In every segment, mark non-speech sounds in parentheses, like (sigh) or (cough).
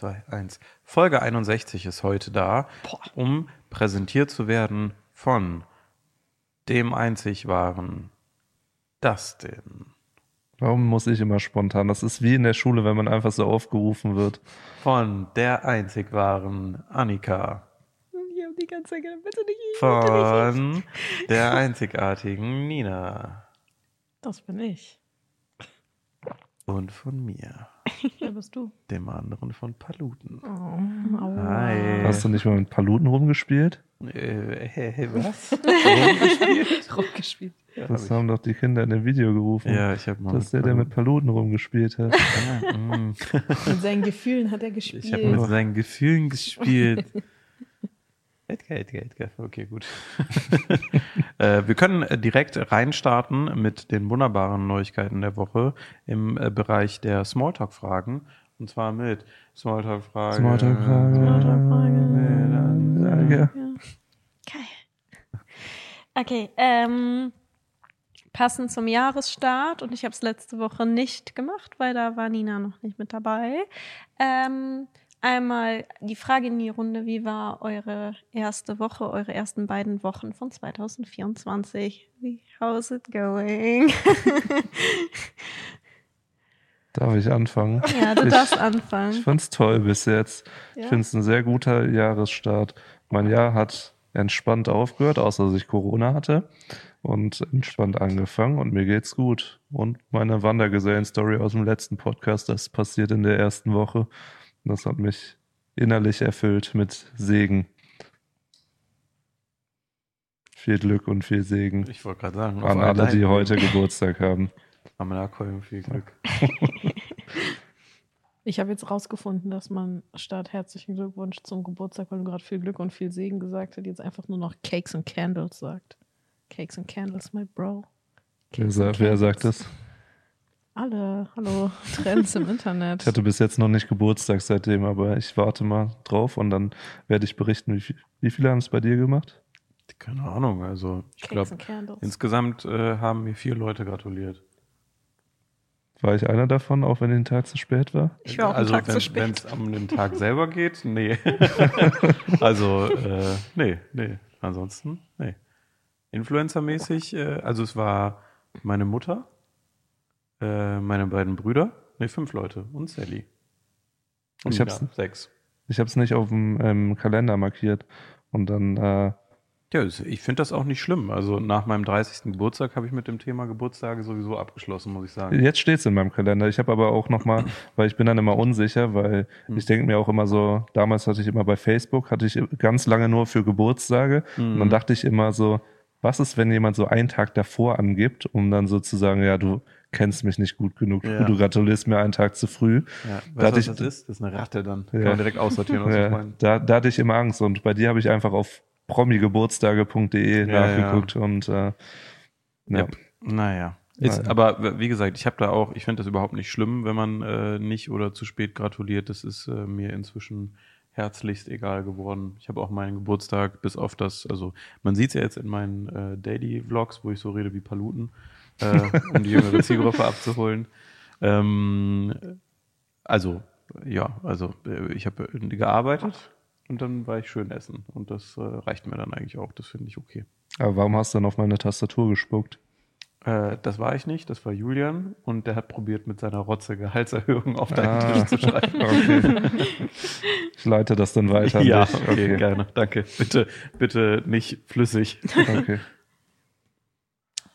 3, 2, 1. Folge 61 ist heute da, um präsentiert zu werden von dem einzig wahren Dustin. Warum muss ich immer spontan? Das ist wie in der Schule, wenn man einfach so aufgerufen wird. Von der einzig wahren Annika. Ich hab die ganze Zeit gedacht, bitte nicht ich, bitte nicht Von der einzigartigen Nina. Das bin ich. Und von mir, Wer bist du? dem anderen von Paluten. Oh, aua. Hi. Hast du nicht mal mit Paluten rumgespielt? Äh, hey, hey, was? (laughs) Rumgespielt. (laughs) Das haben doch die Kinder in dem Video gerufen. Ja, ich habe mal. Das ist der, der mit Paluten rumgespielt hat. (laughs) Ja, mm. Mit seinen Gefühlen hat er gespielt. Ich habe mit seinen Gefühlen gespielt. Edgar, Edgar, Edgar. Okay, gut. (laughs) äh, wir können äh, direkt reinstarten mit den wunderbaren Neuigkeiten der Woche im äh, Bereich der Smalltalk-Fragen. Und zwar mit Smalltalk-Fragen. Smalltalk-Fragen. Smalltalk-Fragen. Ja. Geil. Okay, ähm, passend zum Jahresstart und ich habe es letzte Woche nicht gemacht, weil da war Nina noch nicht mit dabei. Ähm, einmal die Frage in die Runde, wie war eure erste Woche, eure ersten beiden Wochen von 2024? Wie, how's it going? (laughs) Darf ich anfangen? ja, du Ich- darfst Ich anfangen. fand's toll bis jetzt. Ich Ja? finde es ein sehr guter Jahresstart. Mein Jahr hat entspannt aufgehört, außer dass ich Corona hatte. Und entspannt angefangen und mir geht's gut. Und meine Wandergesellen-Story aus dem letzten Podcast, das passiert in der ersten Woche. Das hat mich innerlich erfüllt mit Segen. Viel Glück und viel Segen Ich wollte gerade sagen, an alle, die heute Geburtstag haben. (laughs) Pamela Kolm, viel Glück. (laughs) Ich habe jetzt rausgefunden, dass man statt herzlichen Glückwunsch zum Geburtstag, weil du gerade viel Glück und viel Segen gesagt hast, jetzt einfach nur noch Cakes and Candles sagt. Cakes and Candles, my bro. Wer, Cakes sa and wer Candles. sagt das? Alle, hallo, (laughs) Trends im Internet. Ich hatte bis jetzt noch nicht Geburtstag seitdem, aber ich warte mal drauf und dann werde ich berichten, wie, viel, wie viele haben es bei dir gemacht? Keine Ahnung, also ich glaube, insgesamt äh, haben mir vier Leute gratuliert. War ich einer davon, auch wenn den Tag zu spät war? Ich war auch also Tag wenn zu spät. es um den Tag (laughs) selber geht, nee. (laughs) also, äh, nee, nee. Ansonsten, nee. Influencer-mäßig, äh, also es war meine Mutter, äh, meine beiden Brüder, nee, fünf Leute und Sally. Und Ich hab's- sechs. Ich habe es nicht auf dem ähm, Kalender markiert. Und dann, äh, Ja, ich finde das auch nicht schlimm. Also nach meinem 30. Geburtstag habe ich mit dem Thema Geburtstage sowieso abgeschlossen, muss ich sagen. jetzt steht es in meinem Kalender. Ich habe aber auch nochmal, (clears throat) weil ich bin dann immer unsicher, weil Hm. ich denke mir auch immer so, damals hatte ich immer bei Facebook, hatte ich ganz lange nur für Geburtstage. Und Mhm. dann dachte ich immer so, was ist, wenn jemand so einen Tag davor angibt, um dann sozusagen, ja, du kennst mich nicht gut genug, Ja. du gratulierst mir einen Tag zu früh. Ja, weißt Da was ich- das ist? Das ist eine Ratte dann. Ja. Kann man direkt aussortieren aus (laughs) Ja, da, da hatte ich immer Angst und bei dir habe ich einfach auf promigeburtstage.de Ja, nachgeguckt und äh, ja. Ja. Naja. Ist, aber wie gesagt, ich habe da auch, ich finde das überhaupt nicht schlimm, wenn man äh, nicht oder zu spät gratuliert. Das ist äh, mir inzwischen herzlichst egal geworden. Ich habe auch meinen Geburtstag bis auf das, also man sieht es ja jetzt in meinen äh, Daily-Vlogs, wo ich so rede wie Paluten, äh, um die jüngere (laughs) Zielgruppe abzuholen. Ähm, also, ja, also äh, ich habe gearbeitet und dann war ich schön essen. Und das äh, reicht mir dann eigentlich auch. Das finde ich okay. Aber warum hast du dann auf meine Tastatur gespuckt? Äh, das war ich nicht, das war Julian und der hat probiert mit seiner Rotze Gehaltserhöhung auf deinen Ah. Tisch zu schreiben. (laughs) Okay. ich leite das dann weiter ja, dich. okay, gerne, danke. Bitte, bitte nicht flüssig. okay.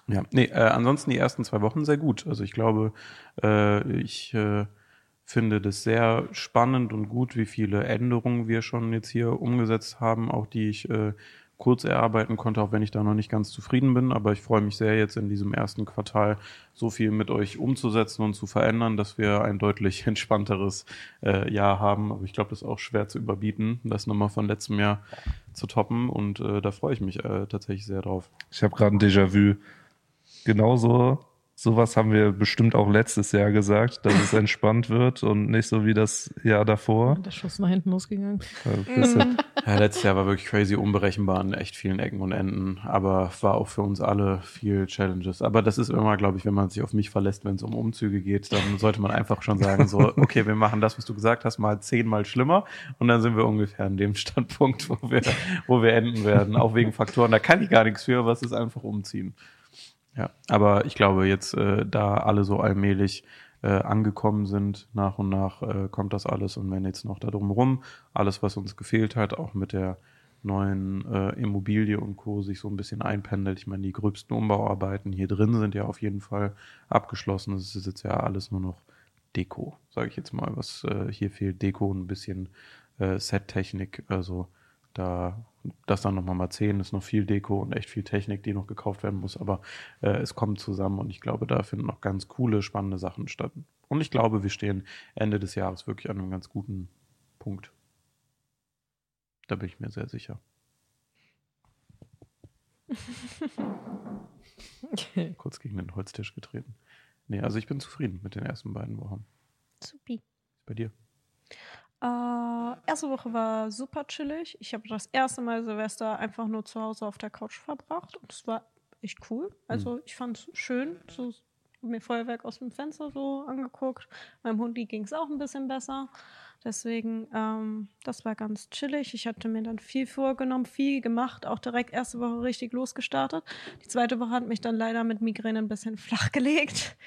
Ja, nee, äh, ansonsten die ersten zwei Wochen sehr gut. Also ich glaube, äh, ich äh, finde das sehr spannend und gut, wie viele Änderungen wir schon jetzt hier umgesetzt haben, auch die ich äh, kurz erarbeiten konnte, auch wenn ich da noch nicht ganz zufrieden bin. Aber ich freue mich sehr, jetzt in diesem ersten Quartal so viel mit euch umzusetzen und zu verändern, dass wir ein deutlich (laughs) entspannteres äh, Jahr haben. Aber ich glaube, das ist auch schwer zu überbieten, das nochmal von letztem Jahr zu toppen. Und äh, da freue ich mich äh, tatsächlich sehr drauf. Ich habe gerade ein Déjà-vu. Genauso sowas haben wir bestimmt auch letztes Jahr gesagt, dass es entspannt wird und nicht so wie das Jahr davor. Der Schuss nach hinten losgegangen. Ein bisschen- Ja, letztes Jahr war wirklich crazy unberechenbar an echt vielen Ecken und Enden, aber war auch für uns alle viel Challenges. Aber das ist immer, glaube ich, wenn man sich auf mich verlässt, wenn es um Umzüge geht, dann sollte man einfach schon sagen, so, okay, wir machen das, was du gesagt hast, mal zehnmal schlimmer und dann sind wir ungefähr an dem Standpunkt, wo wir, wo wir enden werden, auch wegen Faktoren. Da kann ich gar nichts für, was ist einfach umziehen. Ja, aber ich glaube, jetzt, äh, da alle so allmählich äh, angekommen sind, nach und nach äh, kommt das alles und wenn jetzt noch da drumherum alles, was uns gefehlt hat, auch mit der neuen äh, Immobilie und Co. sich so ein bisschen einpendelt. Ich meine, die gröbsten Umbauarbeiten hier drin sind ja auf jeden Fall abgeschlossen. Es ist jetzt ja alles nur noch Deko, sage ich jetzt mal. Was äh, hier fehlt, Deko und ein bisschen äh, Set-Technik. Also da das dann nochmal mal zehn ist noch viel Deko und echt viel Technik, die noch gekauft werden muss, aber äh, es kommt zusammen und ich glaube, da finden noch ganz coole, spannende Sachen statt. Und ich glaube, wir stehen Ende des Jahres wirklich an einem ganz guten Punkt. Da bin ich mir sehr sicher. (laughs) Kurz gegen den Holztisch getreten. Nee, also ich bin zufrieden mit den ersten beiden Wochen. Supi. Bei dir? Äh, erste Woche war super chillig. Ich habe das erste Mal Silvester einfach nur zu Hause auf der Couch verbracht und es war echt cool. Also ich fand es schön, so mir Feuerwerk aus dem Fenster so angeguckt. Meinem Hundi ging es auch ein bisschen besser. Deswegen, ähm, das war ganz chillig. Ich hatte mir dann viel vorgenommen, viel gemacht, auch direkt erste Woche richtig losgestartet. Die zweite Woche hat mich dann leider mit Migräne ein bisschen (laughs) flach gelegt,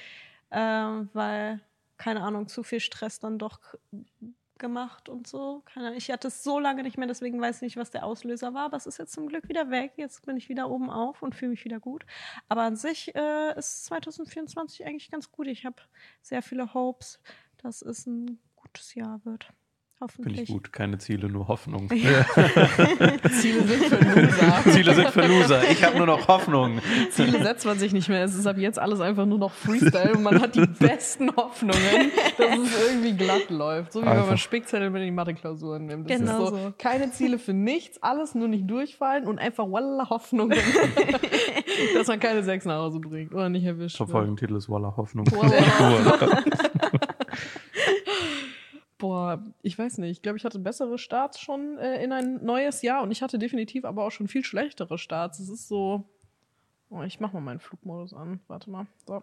ähm, weil, keine Ahnung, zu viel Stress dann doch gemacht und so. Ich hatte es so lange nicht mehr, deswegen weiß ich nicht, was der Auslöser war. Aber es ist jetzt zum Glück wieder weg. Jetzt bin ich wieder oben auf und fühle mich wieder gut. Aber an sich äh, ist 2024 eigentlich ganz gut. Ich habe sehr viele Hopes, dass es ein gutes Jahr wird. Hoffentlich. Finde ich gut. Keine Ziele, nur Hoffnung. (laughs) Ziele sind für Loser. (laughs) Ziele sind für Loser. Ich habe nur noch Hoffnung. Ziele setzt man sich nicht mehr. Es ist ab jetzt alles einfach nur noch Freestyle und man hat die (laughs) besten Hoffnungen, dass es irgendwie glatt läuft. So wie wenn Einfach. man Spickzettel mit in die Mathe-Klausuren nimmt. Das Genau ist so, so. keine Ziele für nichts, alles nur nicht durchfallen und einfach walla Hoffnungen, dass man keine sechs nach Hause bringt oder nicht erwischt Der. Folgentitel ist Walla Hoffnung. Walla. Boah, ich weiß nicht. Ich glaube, ich hatte bessere Starts schon äh, in ein neues Jahr und ich hatte definitiv aber auch schon viel schlechtere Starts. Es ist so. Oh, ich mach mal meinen Flugmodus an. Warte mal. So.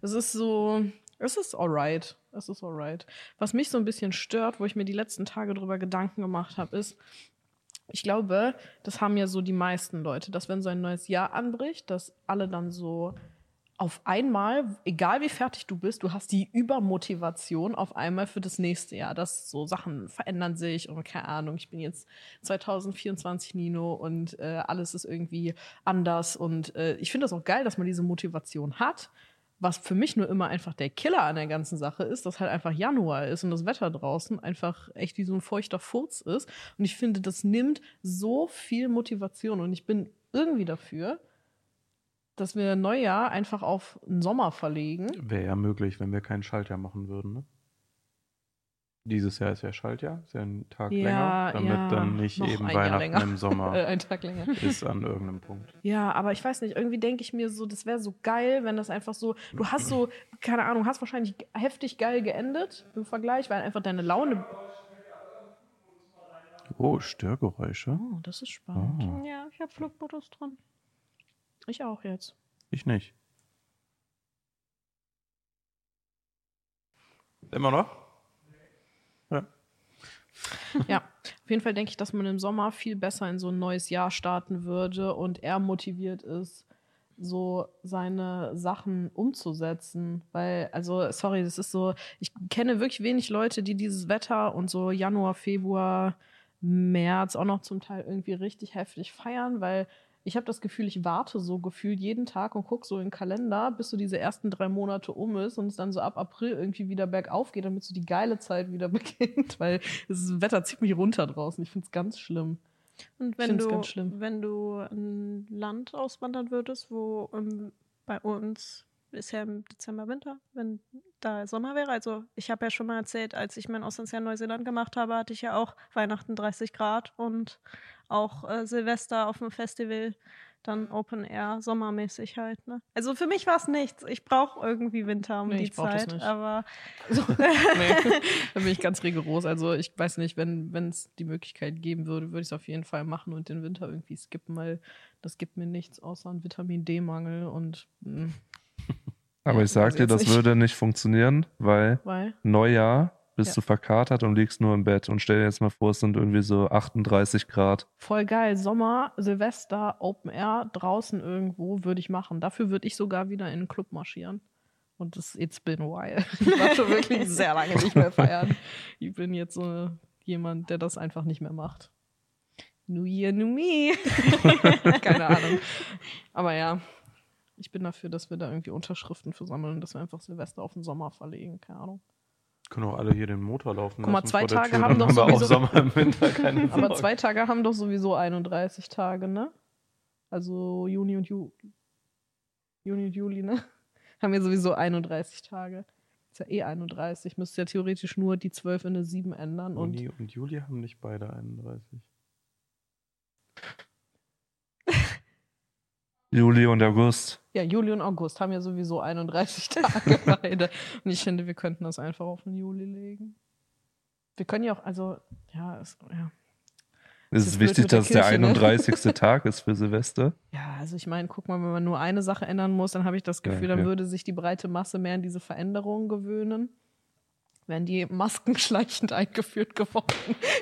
Es ist so. Es ist alright. Es ist alright. Was mich so ein bisschen stört, wo ich mir die letzten Tage drüber Gedanken gemacht habe, ist, ich glaube, das haben ja so die meisten Leute, dass wenn so ein neues Jahr anbricht, dass alle dann so auf einmal, egal wie fertig du bist, du hast die Übermotivation auf einmal für das nächste Jahr, dass so Sachen verändern sich und keine Ahnung, ich bin jetzt 2024 Nino und äh, alles ist irgendwie anders und äh, ich finde das auch geil, dass man diese Motivation hat. Was für mich nur immer einfach der Killer an der ganzen Sache ist, dass halt einfach Januar ist und das Wetter draußen einfach echt wie so ein feuchter Furz ist. Und ich finde, das nimmt so viel Motivation und ich bin irgendwie dafür, dass wir Neujahr einfach auf den Sommer verlegen. Wäre ja möglich, wenn wir kein Schaltjahr machen würden. Ne? Dieses Jahr ist ja Schaltjahr, ist ja ein Tag Ja, länger, damit ja, dann nicht eben Weihnachten im Sommer (laughs) ein Tag länger. ist an irgendeinem Punkt. Ja, aber ich weiß nicht, irgendwie denke ich mir so, das wäre so geil, wenn das einfach so, du hast so, keine Ahnung, hast wahrscheinlich heftig geil geendet im Vergleich, weil einfach deine Laune. Oh, Störgeräusche. Oh, das ist spannend. Oh, Ja, ich habe Flugmodus dran. Ich auch jetzt. ich nicht. Immer noch? Ja. (laughs) Ja, auf jeden Fall denke ich, dass man im Sommer viel besser in so ein neues Jahr starten würde und er motiviert ist, so seine Sachen umzusetzen. Weil, also, sorry, das ist so, ich kenne wirklich wenig Leute, die dieses Wetter und so Januar, Februar, März auch noch zum Teil irgendwie richtig heftig feiern, weil ich habe das Gefühl, ich warte so gefühlt jeden Tag und gucke so in den Kalender, bis so diese ersten drei Monate um ist und es dann so ab April irgendwie wieder bergauf geht, damit so die geile Zeit wieder (laughs) beginnt, weil das Wetter zieht mich runter draußen. Ich finde es ganz schlimm. Und wenn du, wenn du ein Land auswandern würdest, wo ähm, bei uns ist ja im Dezember Winter, wenn da Sommer wäre. Also ich habe ja schon mal erzählt, als ich mein Auslandsjahr in Neuseeland gemacht habe, hatte ich ja auch Weihnachten 30 Grad und auch äh, Silvester auf dem Festival dann Open Air, sommermäßig halt. Ne? Also für mich war es nichts. Ich brauche irgendwie Winter um Nee, die ich brauch das Zeit. nicht. Aber (laughs) nee, (laughs) da bin ich ganz rigoros. Also ich weiß nicht, wenn es die Möglichkeit geben würde, würde ich es auf jeden Fall machen und den Winter irgendwie skippen, weil das gibt mir nichts außer einen Vitamin D-Mangel und mh, Aber ich sag dir, das nicht. würde nicht funktionieren, weil weil Neujahr bist Ja. du verkatert und liegst nur im Bett. Und stell dir jetzt mal vor, es sind irgendwie so 38 Grad. voll geil. Sommer, Silvester, Open Air, draußen irgendwo würde ich machen. Dafür würde ich sogar wieder in einen Club marschieren. Und das it's been a while. (laughs) Ich war schon wirklich (laughs) sehr lange nicht mehr feiern. Ich bin jetzt so jemand, der das einfach nicht mehr macht. New Year, New Me. (laughs) Keine Ahnung. Aber ja, ich bin dafür, dass wir da irgendwie Unterschriften für sammeln, dass wir einfach Silvester auf den Sommer verlegen. Keine Ahnung. Können auch alle hier den Motor laufen Guck mal, zwei Tage Tür, haben doch sowieso- Sommer im Winter keine (laughs) Aber zwei Tage haben doch sowieso 31 Tage, ne? Also Juni und Juli. Juni und Juli, ne? (laughs) Haben wir sowieso 31 Tage. Ist ja eh 31. Müsste ja theoretisch nur die 12 in eine 7 ändern. Und Juni und Juli haben nicht beide 31. Juli und August. ja, Juli und August haben ja sowieso 31 (laughs) Tage beide. Und ich finde, wir könnten das einfach auf den Juli legen. Wir können ja auch, also, ja, es, ja. Es ist ist wichtig, dass es der Kirche, ne? 31. (laughs) Tag ist für Silvester. Ja, also ich meine, guck mal, wenn man nur eine Sache ändern muss, dann habe ich das Gefühl, Ja, dann ja. würde sich die breite Masse mehr an diese Veränderungen gewöhnen. Wären die Masken (laughs) schleichend eingeführt geworden,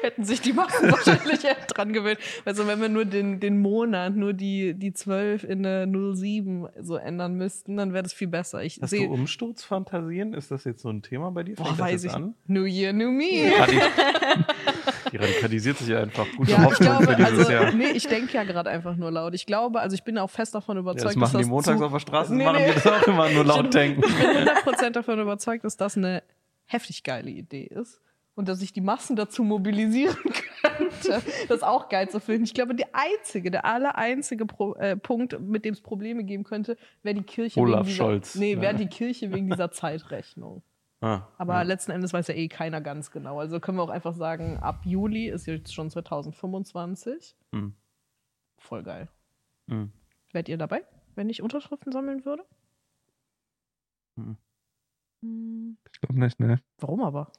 hätten sich die Massen wahrscheinlich (laughs) eher dran gewöhnt. Also wenn wir nur den, den Monat, nur die, die 12 in eine 07 so ändern müssten, dann wäre das viel besser. Ich Hast du sehe, Umsturzfantasien? Ist das jetzt so ein Thema bei dir? boah, Fängt weiß ich, an? New Year, New Me. Radi (laughs) die radikalisiert sich ja einfach. Gute Ja, ich Hoffnung glaube, für dieses also, Jahr. nee, ich denke ja gerade einfach nur laut. Ich glaube, also ich bin auch fest davon Ja, überzeugt, das machen dass die das montags auf der Straße, Nee, machen nee. die das auch immer nur laut denken. Ich bin 100% davon überzeugt, dass das eine heftig geile Idee ist. Und dass ich die Massen dazu mobilisieren (laughs) könnte, das auch geil zu finden. Ich glaube, der einzige, der aller einzige Pro, äh, Punkt, mit dem es Probleme geben könnte, wäre die Kirche Olaf wegen dieser, Scholz. Nee, wäre Ja. die Kirche wegen dieser Zeitrechnung. Ah, Aber ja. letzten Endes weiß ja eh keiner ganz genau. Also können wir auch einfach sagen, ab Juli ist jetzt schon 2025. Hm. Voll geil. Hm. Wärt ihr dabei, wenn ich Unterschriften sammeln würde? hm, Ich glaube nicht, ne? Warum aber?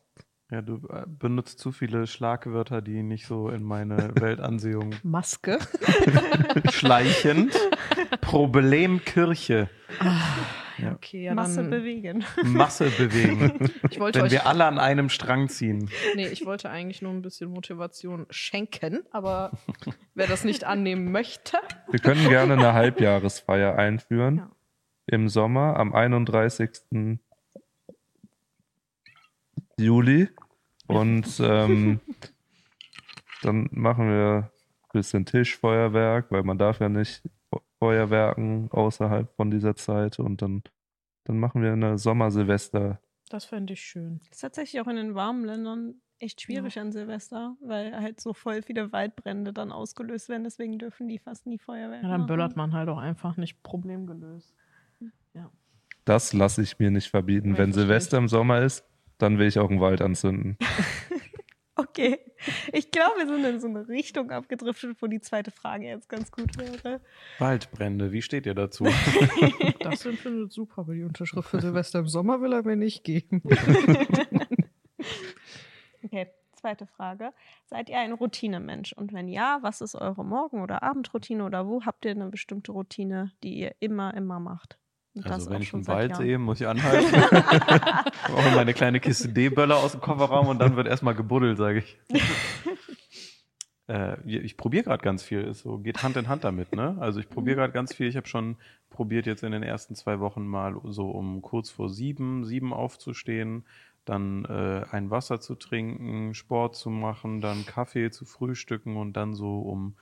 Ja, du äh, benutzt zu viele Schlagwörter, die nicht so in meine (laughs) Weltansehung Maske. (laughs) schleichend. Problemkirche. Ja. Okay, ja, Masse dann, bewegen. Masse bewegen. (laughs) ich wollte Wenn euch wir alle an einem Strang ziehen. Nee, ich wollte eigentlich nur ein bisschen Motivation schenken, aber wer das nicht annehmen möchte, Wir können gerne eine Halbjahresfeier einführen. Ja. Im Sommer am 31. Juli. Und ähm, (laughs) dann machen wir ein bisschen Tischfeuerwerk, weil man darf ja nicht Feuerwerken außerhalb von dieser Zeit. Und dann, dann machen wir eine Sommersilvester. das fände ich schön. ist tatsächlich auch in den warmen Ländern echt schwierig an Silvester, weil halt so voll viele Waldbrände dann ausgelöst werden. Deswegen dürfen die fast nie Feuerwerk Ja, dann machen. böllert man halt auch einfach nicht Problem gelöst. Das lasse ich mir nicht verbieten. Ja, Wenn Silvester im Sommer ist, dann will ich auch einen Wald anzünden. (laughs) Okay. Ich glaube, wir sind in so eine Richtung abgedriftet, wo die zweite Frage jetzt ganz gut wäre. Waldbrände, wie steht ihr dazu? (laughs) Das findet super, aber die Unterschrift für Silvester im Sommer will er mir nicht geben. (laughs) Okay, zweite Frage. Seid ihr ein Routinemensch? Und wenn ja, was ist eure Morgen- oder Abendroutine oder wo habt ihr eine bestimmte Routine, die ihr immer, immer macht? Und Also wenn ich seit Wald sehe, muss ich anhalten. (laughs) Brauche meine kleine Kiste D-Böller aus dem Kofferraum und dann wird erstmal gebuddelt, sage ich. (laughs) äh, ich probiere gerade ganz viel, ist so, geht Hand in Hand damit, ne? Also ich probiere gerade ganz viel. Ich habe schon probiert, jetzt in den ersten zwei Wochen mal so um kurz vor sieben, sieben aufzustehen, dann äh, ein Wasser zu trinken, Sport zu machen, dann Kaffee zu frühstücken und dann so um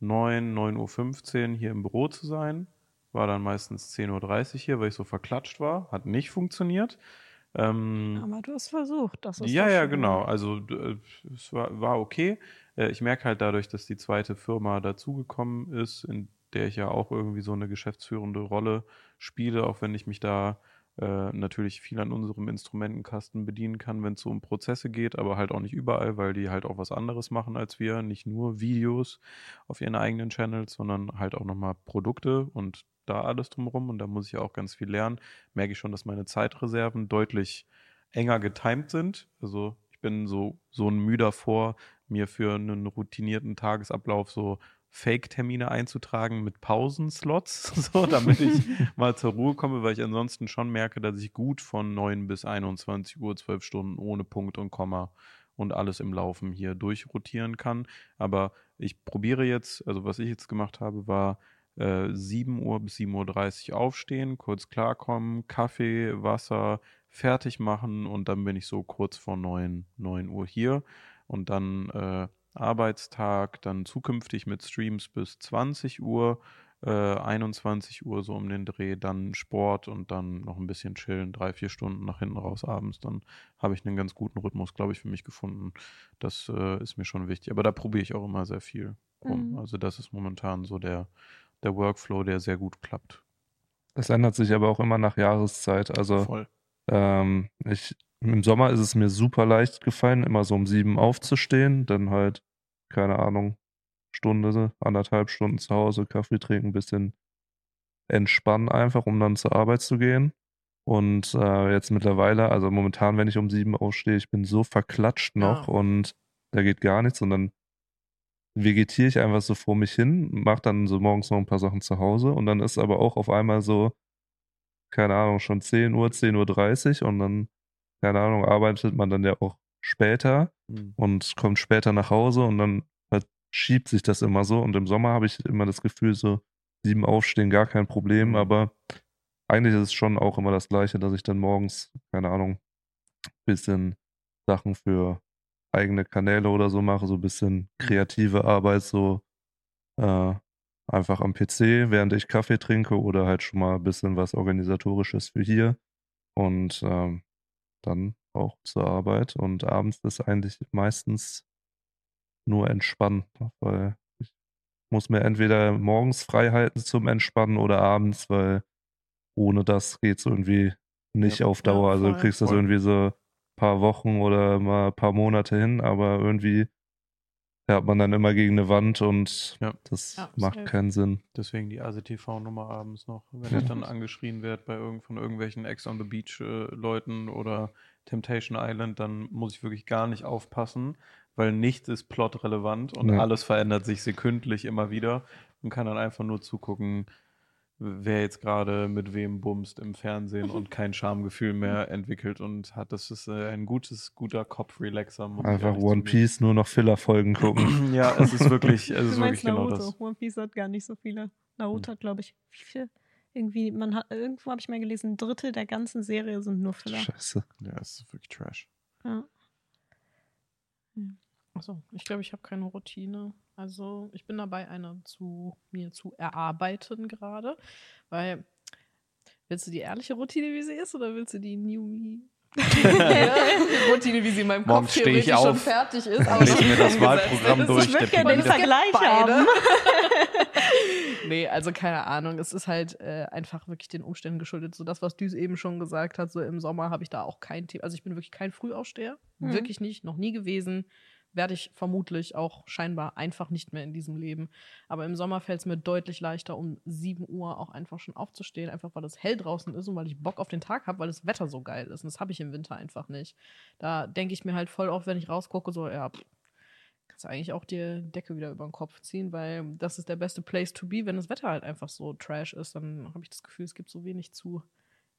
9, 9.15 Uhr hier im Büro zu sein. War dann meistens 10.30 Uhr hier, weil ich so verklatscht war. Hat nicht funktioniert. Ähm, Aber du hast versucht. Das ist ja, ja, genau. Also äh, es war, war okay. Äh, Ich merke halt dadurch, dass die zweite Firma dazugekommen ist, in der ich ja auch irgendwie so eine geschäftsführende Rolle spiele, auch wenn ich mich da äh, natürlich viel an unserem Instrumentenkasten bedienen kann, wenn es so um Prozesse geht, aber halt auch nicht überall, weil die halt auch was anderes machen als wir. Nicht nur Videos auf ihren eigenen Channels, sondern halt auch nochmal Produkte und da alles drumherum. Und da muss ich auch ganz viel lernen. Merke ich schon, dass meine Zeitreserven deutlich enger getimt sind. Also ich bin so, so ein Mühe davor, mir für einen routinierten Tagesablauf so Fake-Termine einzutragen mit Pausenslots, (laughs) so, damit ich (laughs) mal zur Ruhe komme, weil ich ansonsten schon merke, dass ich gut von 9 bis 21 Uhr, 12 Stunden ohne Punkt und Komma und alles im Laufen hier durchrotieren kann. Aber ich probiere jetzt, also was ich jetzt gemacht habe, war äh, 7 Uhr bis 7.30 Uhr aufstehen, kurz klarkommen, Kaffee, Wasser, fertig machen und dann bin ich so kurz vor 9, 9 Uhr hier und dann äh, Arbeitstag, dann zukünftig mit Streams bis 20 Uhr, äh, 21 Uhr so um den Dreh, dann Sport und dann noch ein bisschen chillen, drei, vier Stunden nach hinten raus abends. Dann habe ich einen ganz guten Rhythmus, glaube ich, für mich gefunden. Das äh, ist mir schon wichtig. Aber da probiere ich auch immer sehr viel rum. Mhm. Also das ist momentan so der, der Workflow, der sehr gut klappt. Das ändert sich aber auch immer nach Jahreszeit. Also Voll. ähm, ich, im Sommer ist es mir super leicht gefallen, immer so um sieben aufzustehen, dann halt, keine Ahnung, Stunde, anderthalb Stunden zu Hause, Kaffee trinken, ein bisschen entspannen einfach, um dann zur Arbeit zu gehen. Und äh, jetzt mittlerweile, also momentan, wenn ich um sieben aufstehe, ich bin so verklatscht noch Ja. und da geht gar nichts und dann vegetiere ich einfach so vor mich hin, mache dann so morgens noch ein paar Sachen zu Hause und dann ist aber auch auf einmal so, keine Ahnung, schon 10 Uhr, 10.30 Uhr und dann, keine Ahnung, arbeitet man dann ja auch später Hm. und kommt später nach Hause und dann verschiebt sich das immer so. Und im Sommer habe ich immer das Gefühl, so sieben aufstehen, gar kein Problem, Mhm. aber eigentlich ist es schon auch immer das Gleiche, dass ich dann morgens, keine Ahnung, bisschen Sachen für eigene Kanäle oder so mache, so ein bisschen kreative Arbeit, so äh, einfach am PC, während ich Kaffee trinke oder halt schon mal ein bisschen was Organisatorisches für hier und ähm, dann auch zur Arbeit und abends ist eigentlich meistens nur entspannen, weil ich muss mir entweder morgens frei halten zum Entspannen oder abends, weil ohne das geht's irgendwie nicht Ja, auf ja, Dauer. also du voll. kriegst das Voll. irgendwie so ein paar Wochen oder mal ein paar Monate hin, aber irgendwie fährt man dann immer gegen eine Wand und Ja. das Ja, macht safe. keinen Sinn. Deswegen die ASTV-Nummer abends noch, wenn Ja. ich dann angeschrien werde bei irgend, von irgendwelchen Ex on the Beach äh, Leuten oder Temptation Island, dann muss ich wirklich gar nicht aufpassen, weil nichts ist plotrelevant und Ja. alles verändert sich sekündlich immer wieder und kann dann einfach nur zugucken, wer jetzt gerade mit wem bumst im Fernsehen und (laughs) kein Schamgefühl mehr entwickelt und hat. Das ist äh, ein gutes, guter Kopf-Relaxer. Einfach One. Piece, nur noch Filler-Folgen gucken. (clears throat) Ja, es ist wirklich, es (laughs) Du ist meinst wirklich genau Naruto. das. One Piece hat gar nicht so viele. Naruto hat, glaube ich, wie viel? Irgendwie, man hat, irgendwo habe ich mal gelesen, ein Drittel der ganzen Serie sind nur Filler. Scheiße. Ja, es ist wirklich Trash. Ja. Achso, ich glaube, ich habe keine Routine. Also ich bin dabei, eine zu mir zu erarbeiten gerade. Weil, willst du die ehrliche Routine, wie sie ist, oder willst du die New Me? (laughs) Routine, wie sie in meinem Morgens Kopf steh ich theoretisch schon auf, fertig ist. aber lese schon mir das (laughs) umgesetzt Wahlprogramm durch, Ich würde gerne den Vergleich haben. (laughs) nee, also keine Ahnung. Es ist halt äh, einfach wirklich den Umständen geschuldet. So das, was Düs eben schon gesagt hat, so im Sommer habe ich da auch kein Thema. Also ich bin wirklich kein Frühaufsteher. Mhm. Wirklich nicht, noch nie gewesen. Werde ich vermutlich auch scheinbar einfach nicht mehr in diesem Leben. Aber im Sommer fällt es mir deutlich leichter, um 7 Uhr auch einfach schon aufzustehen, einfach weil es hell draußen ist und weil ich Bock auf den Tag habe, weil das Wetter so geil ist. Und das habe ich im Winter einfach nicht. Da denke ich mir halt voll oft, wenn ich rausgucke, so, ja, pff, kannst du eigentlich auch die Decke wieder über den Kopf ziehen, weil das ist der beste Place to be, wenn das Wetter halt einfach so trash ist. Dann habe ich das Gefühl, es gibt so wenig zu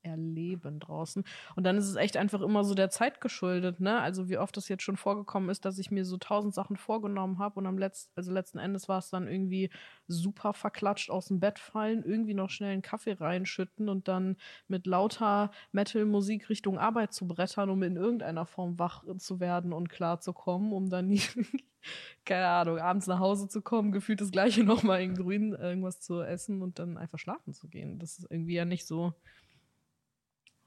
erleben draußen. Und dann ist es echt einfach immer so der Zeit geschuldet, ne? Also wie oft das jetzt schon vorgekommen ist, dass ich mir so tausend Sachen vorgenommen habe und am letzten, also letzten Endes war es dann irgendwie super verklatscht aus dem Bett fallen, irgendwie noch schnell einen Kaffee reinschütten und dann mit lauter Metal-Musik Richtung Arbeit zu brettern, um in irgendeiner Form wach zu werden und klar zu kommen, um dann nie, (laughs) keine Ahnung, abends nach Hause zu kommen, gefühlt das gleiche nochmal in Grün irgendwas zu essen und dann einfach schlafen zu gehen. Das ist irgendwie ja nicht so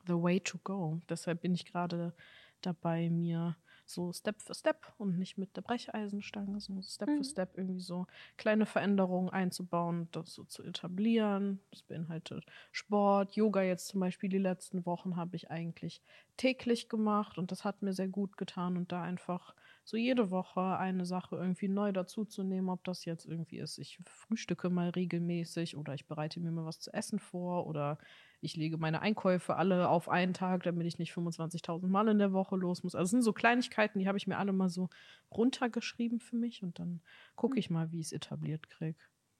the way to go. Deshalb bin ich gerade dabei, mir so Step für Step und nicht mit der Brecheisenstange, sondern so Step Mhm. für Step irgendwie so kleine Veränderungen einzubauen, das so zu etablieren. Das beinhaltet Sport, Yoga jetzt zum Beispiel die letzten Wochen habe ich eigentlich täglich gemacht und das hat mir sehr gut getan und da einfach so jede Woche eine Sache irgendwie neu dazuzunehmen, ob das jetzt irgendwie ist, ich frühstücke mal regelmäßig oder ich bereite mir mal was zu essen vor oder ich lege meine Einkäufe alle auf einen Tag, damit ich nicht 25.000 Mal in der Woche los muss. Also es sind so Kleinigkeiten, die habe ich mir alle mal so runtergeschrieben für mich und dann gucke ich mal, wie ich es etabliert kriege.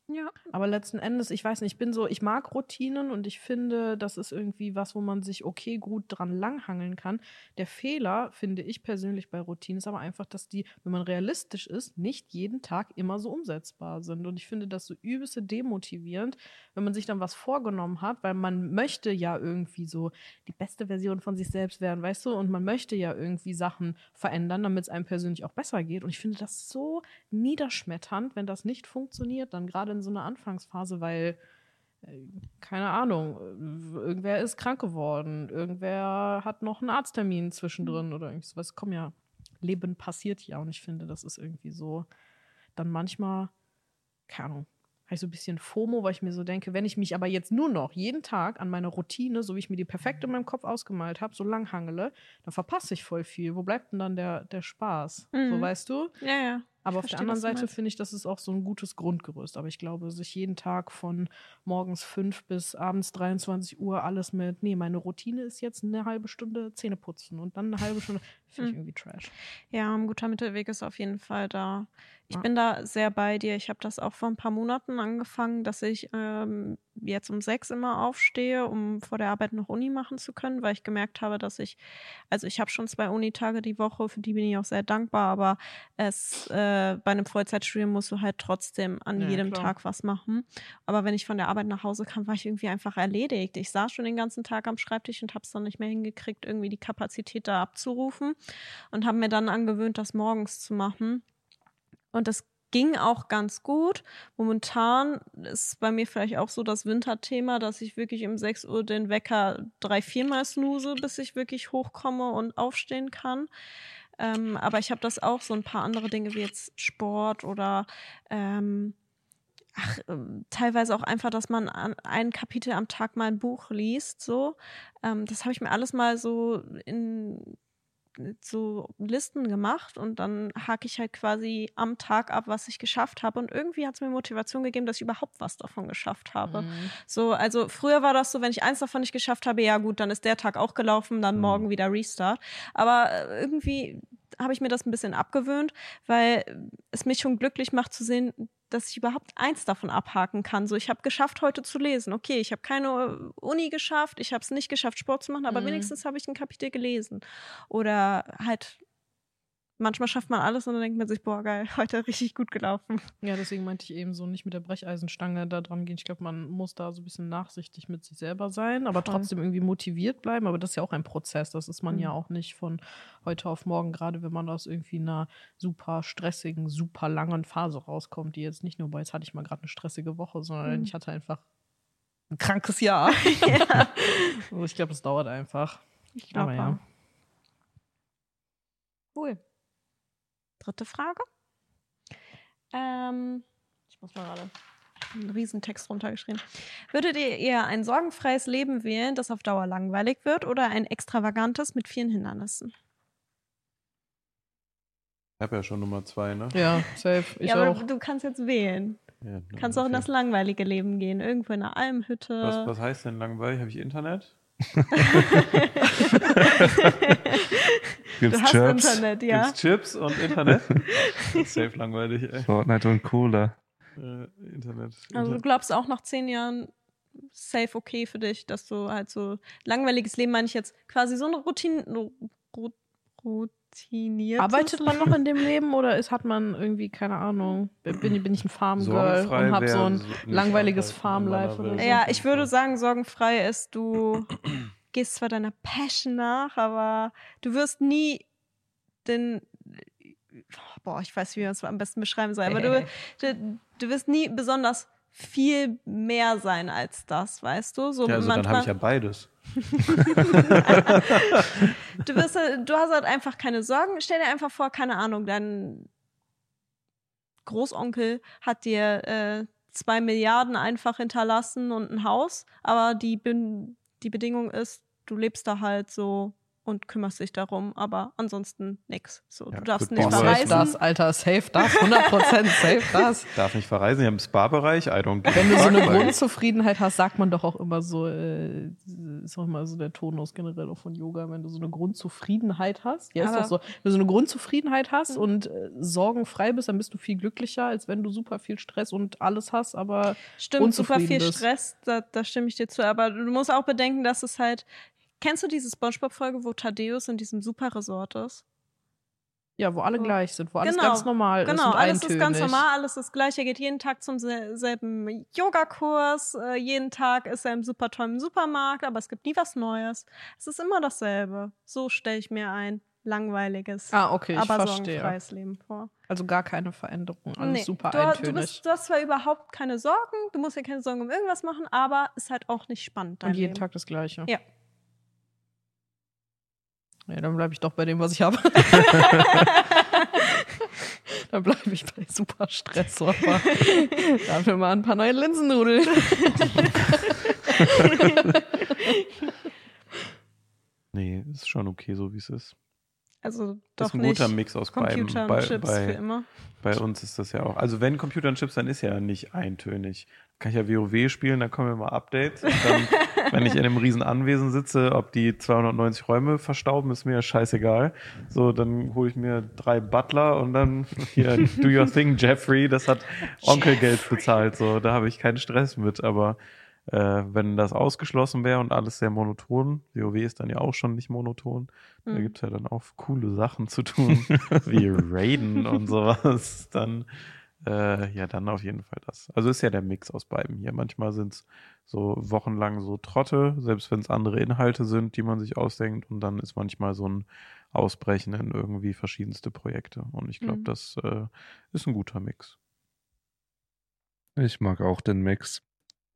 Ja. Aber letzten Endes, ich weiß nicht, ich bin so, ich mag Routinen und ich finde, das ist irgendwie was, wo man sich okay gut dran langhangeln kann. Der Fehler, finde ich persönlich bei Routinen, ist aber einfach, dass die, wenn man realistisch ist, nicht jeden Tag immer so umsetzbar sind. Und ich finde das so übelste demotivierend, wenn man sich dann was vorgenommen hat, weil man möchte ja irgendwie so die beste Version von sich selbst werden, weißt du? Und man möchte ja irgendwie Sachen verändern, damit es einem persönlich auch besser geht. Und ich finde das so niederschmetternd, wenn das nicht funktioniert, dann gerade in so einer Anfangsphase, weil, äh, keine Ahnung, irgendwer ist krank geworden, irgendwer hat noch einen Arzttermin zwischendrin oder irgendwie sowas. Komm ja, Leben passiert ja und ich finde, das ist irgendwie so dann manchmal, keine Ahnung, habe ich so ein bisschen FOMO, weil ich mir so denke, wenn ich mich aber jetzt nur noch jeden Tag an meine Routine, so wie ich mir die perfekt in meinem Kopf ausgemalt habe, so lang hangele, dann verpasse ich voll viel. Wo bleibt denn dann der, der Spaß? So Mhm. weißt du? Ja, ja. Aber auf der anderen Seite finde ich, das ist auch so ein gutes Grundgerüst. Aber ich glaube, sich jeden Tag von morgens 5 bis abends 23 Uhr alles mit, nee, meine Routine ist jetzt eine halbe Stunde Zähne putzen und dann eine halbe Stunde, finde ich Hm. irgendwie trash. Ja, ein guter Mittelweg ist auf jeden Fall da. Ich bin da sehr bei dir. Ich habe das auch vor ein paar Monaten angefangen, dass ich ähm, jetzt um sechs immer aufstehe, um vor der Arbeit noch Uni machen zu können, weil ich gemerkt habe, dass ich, also ich habe schon zwei Unitage die Woche, für die bin ich auch sehr dankbar, aber es äh, bei einem Vollzeitstudium musst du halt trotzdem an Ja, jedem klar. Tag was machen. Aber wenn ich von der Arbeit nach Hause kam, war ich irgendwie einfach erledigt. Ich saß schon den ganzen Tag am Schreibtisch und habe es dann nicht mehr hingekriegt, irgendwie die Kapazität da abzurufen und habe mir dann angewöhnt, das morgens zu machen. Und das ging auch ganz gut. Momentan ist bei mir vielleicht auch so das Winterthema, dass ich wirklich um 6 Uhr den Wecker drei, viermal snooze, bis ich wirklich hochkomme und aufstehen kann. Ähm, aber ich habe das auch so ein paar andere Dinge wie jetzt Sport oder ähm, ach, ähm, teilweise auch einfach, dass man an ein Kapitel am Tag mal ein Buch liest. So, ähm, das habe ich mir alles mal so in so Listen gemacht und dann hake ich halt quasi am Tag ab, was ich geschafft habe. Und irgendwie hat es mir Motivation gegeben, dass ich überhaupt was davon geschafft habe. Mhm. So, also früher war das so, wenn ich eins davon nicht geschafft habe, ja gut, dann ist der Tag auch gelaufen, dann Mhm. morgen wieder Restart. Aber äh, irgendwie habe ich mir das ein bisschen abgewöhnt, weil es mich schon glücklich macht zu sehen, dass ich überhaupt eins davon abhaken kann. So, ich habe geschafft, heute zu lesen. Okay, ich habe keine äh, Uni geschafft, ich habe es nicht geschafft, Sport zu machen, aber Mhm. wenigstens habe ich ein Kapitel gelesen. Oder halt, manchmal schafft man alles und dann denkt man sich, boah, geil, (laughs) heute richtig gut gelaufen. Ja, deswegen meinte ich eben so nicht mit der Brecheisenstange da dran gehen. Ich glaube, man muss da so ein bisschen nachsichtig mit sich selber sein, aber Voll. trotzdem irgendwie motiviert bleiben. Aber das ist ja auch ein Prozess. Das ist man ja Mhm. auch nicht von heute auf morgen, gerade wenn man aus irgendwie einer super stressigen, super langen Phase rauskommt, die jetzt nicht nur bei, jetzt hatte ich mal gerade eine stressige Woche, sondern Mhm. ich hatte einfach ein krankes Jahr. (laughs) (laughs) ja, Also ich glaube, es dauert einfach. ich glaube ja. Cool. Dritte Frage. Ähm, ich muss mal gerade einen Riesentext runtergeschrieben. Würdet ihr eher ein sorgenfreies Leben wählen, das auf Dauer langweilig wird, oder ein extravagantes mit vielen Hindernissen? Ich habe ja schon Nummer zwei, ne? Ja, safe. Ich ja, aber auch. du kannst jetzt wählen. Ja, Du kannst auch in das langweilige Leben gehen. Irgendwo in einer Almhütte. Was, was heißt denn langweilig? Habe ich Internet? (laughs) Gibt's du hast Chips, Internet, ja. Gibt's Chips und Internet? (laughs) Safe langweilig, ey. Fortnite und Cola. Äh, Internet. Also du glaubst auch nach zehn Jahren safe okay für dich, dass du halt so langweiliges Leben, meine ich jetzt, quasi so eine Routine, ru- routiniert. Arbeitet man noch in dem Leben oder ist, hat man irgendwie, keine Ahnung, bin, bin ich ein Farmgirl und habe so ein langweiliges Farmlife so? Ja, ich würde sagen, sorgenfrei ist, du (clears throat) gehst zwar deiner Passion nach, aber du wirst nie den boah, ich weiß, wie man es am besten beschreiben soll, aber du, du, du wirst nie besonders viel mehr sein als das, weißt du? So Ja, also dann habe ich ja beides. (laughs) du, halt- du hast halt einfach keine Sorgen. Stell dir einfach vor, keine Ahnung, dein Großonkel hat dir äh, zwei Milliarden einfach hinterlassen und ein Haus, aber die, Bin- die Bedingung ist, du lebst da halt so und kümmerst dich darum, aber ansonsten nix. So, Ja, du darfst nicht Boah, Safe verreisen. das, Alter, safe das, 100% safe das. (laughs) Darf nicht verreisen, wir haben einen Spa-Bereich, I don't give Wenn du so eine. Grundzufriedenheit hast, sagt man doch auch immer so, äh, ist auch immer so der Tonus generell auch von Yoga, wenn du so eine Grundzufriedenheit hast. Ja, ist Aber- doch so. Wenn du so eine Grundzufriedenheit hast Mhm. und äh, sorgenfrei bist, dann bist du viel glücklicher, als wenn du super viel Stress und alles hast, aber Stimmt, super viel bist. Stress, da, da stimme ich dir zu. Aber du musst auch bedenken, dass es halt. Kennst du diese Spongebob-Folge, wo Thaddeus in diesem Super-Resort ist? ja, wo alle So. gleich sind, wo alles Genau, ganz normal ist. Genau, alles ist eintönig. ganz normal, alles ist gleich. Er geht jeden Tag zum sel- selben Yogakurs, äh, jeden Tag ist er im super tollen Supermarkt, aber es gibt nie was Neues. Es ist immer dasselbe. So stelle ich mir ein langweiliges, Ah, okay, ich aber sorgenfreies Leben vor. Also gar keine Veränderung, alles Nee, super du, du, eintönig. bist, du hast zwar überhaupt keine Sorgen, du musst dir keine Sorgen um irgendwas machen, aber ist halt auch nicht spannend. Und jeden Leben. Tag das Gleiche. Ja. Ja, dann bleibe ich doch bei dem, was ich habe. (laughs) dann bleibe ich bei super Stress. Aber dafür mal ein paar neue Linsennudeln. Nee, ist schon okay, so wie es ist. Also Das doch ist ein guter Mix aus beiden. Computer und Bei, Chips für bei, immer. bei uns ist das ja auch. Also wenn Computer und Chips, dann ist ja nicht eintönig. Kann ich ja WoW spielen, dann kommen immer Updates. Und dann, (laughs) wenn ich in einem riesen Anwesen sitze, ob die 290 Räume verstauben, ist mir ja scheißegal. So, dann hole ich mir drei Butler und dann hier, do your thing, Jeffrey. Das hat Onkelgeld bezahlt. So, da habe ich keinen Stress mit. Aber äh, wenn das ausgeschlossen wäre und alles sehr monoton, WoW ist dann ja auch schon nicht monoton, da Mhm. gibt's ja dann auch coole Sachen zu tun, wie (laughs) Raiden und sowas, dann äh, ja, dann auf jeden Fall das. Also ist ja der Mix aus beiden hier. Manchmal sind's so wochenlang so Trotte, selbst wenn es andere Inhalte sind, die man sich ausdenkt, und dann ist manchmal so ein Ausbrechen in irgendwie verschiedenste Projekte. Und ich glaube, Mhm. das äh, ist ein guter Mix. Ich mag auch den Mix,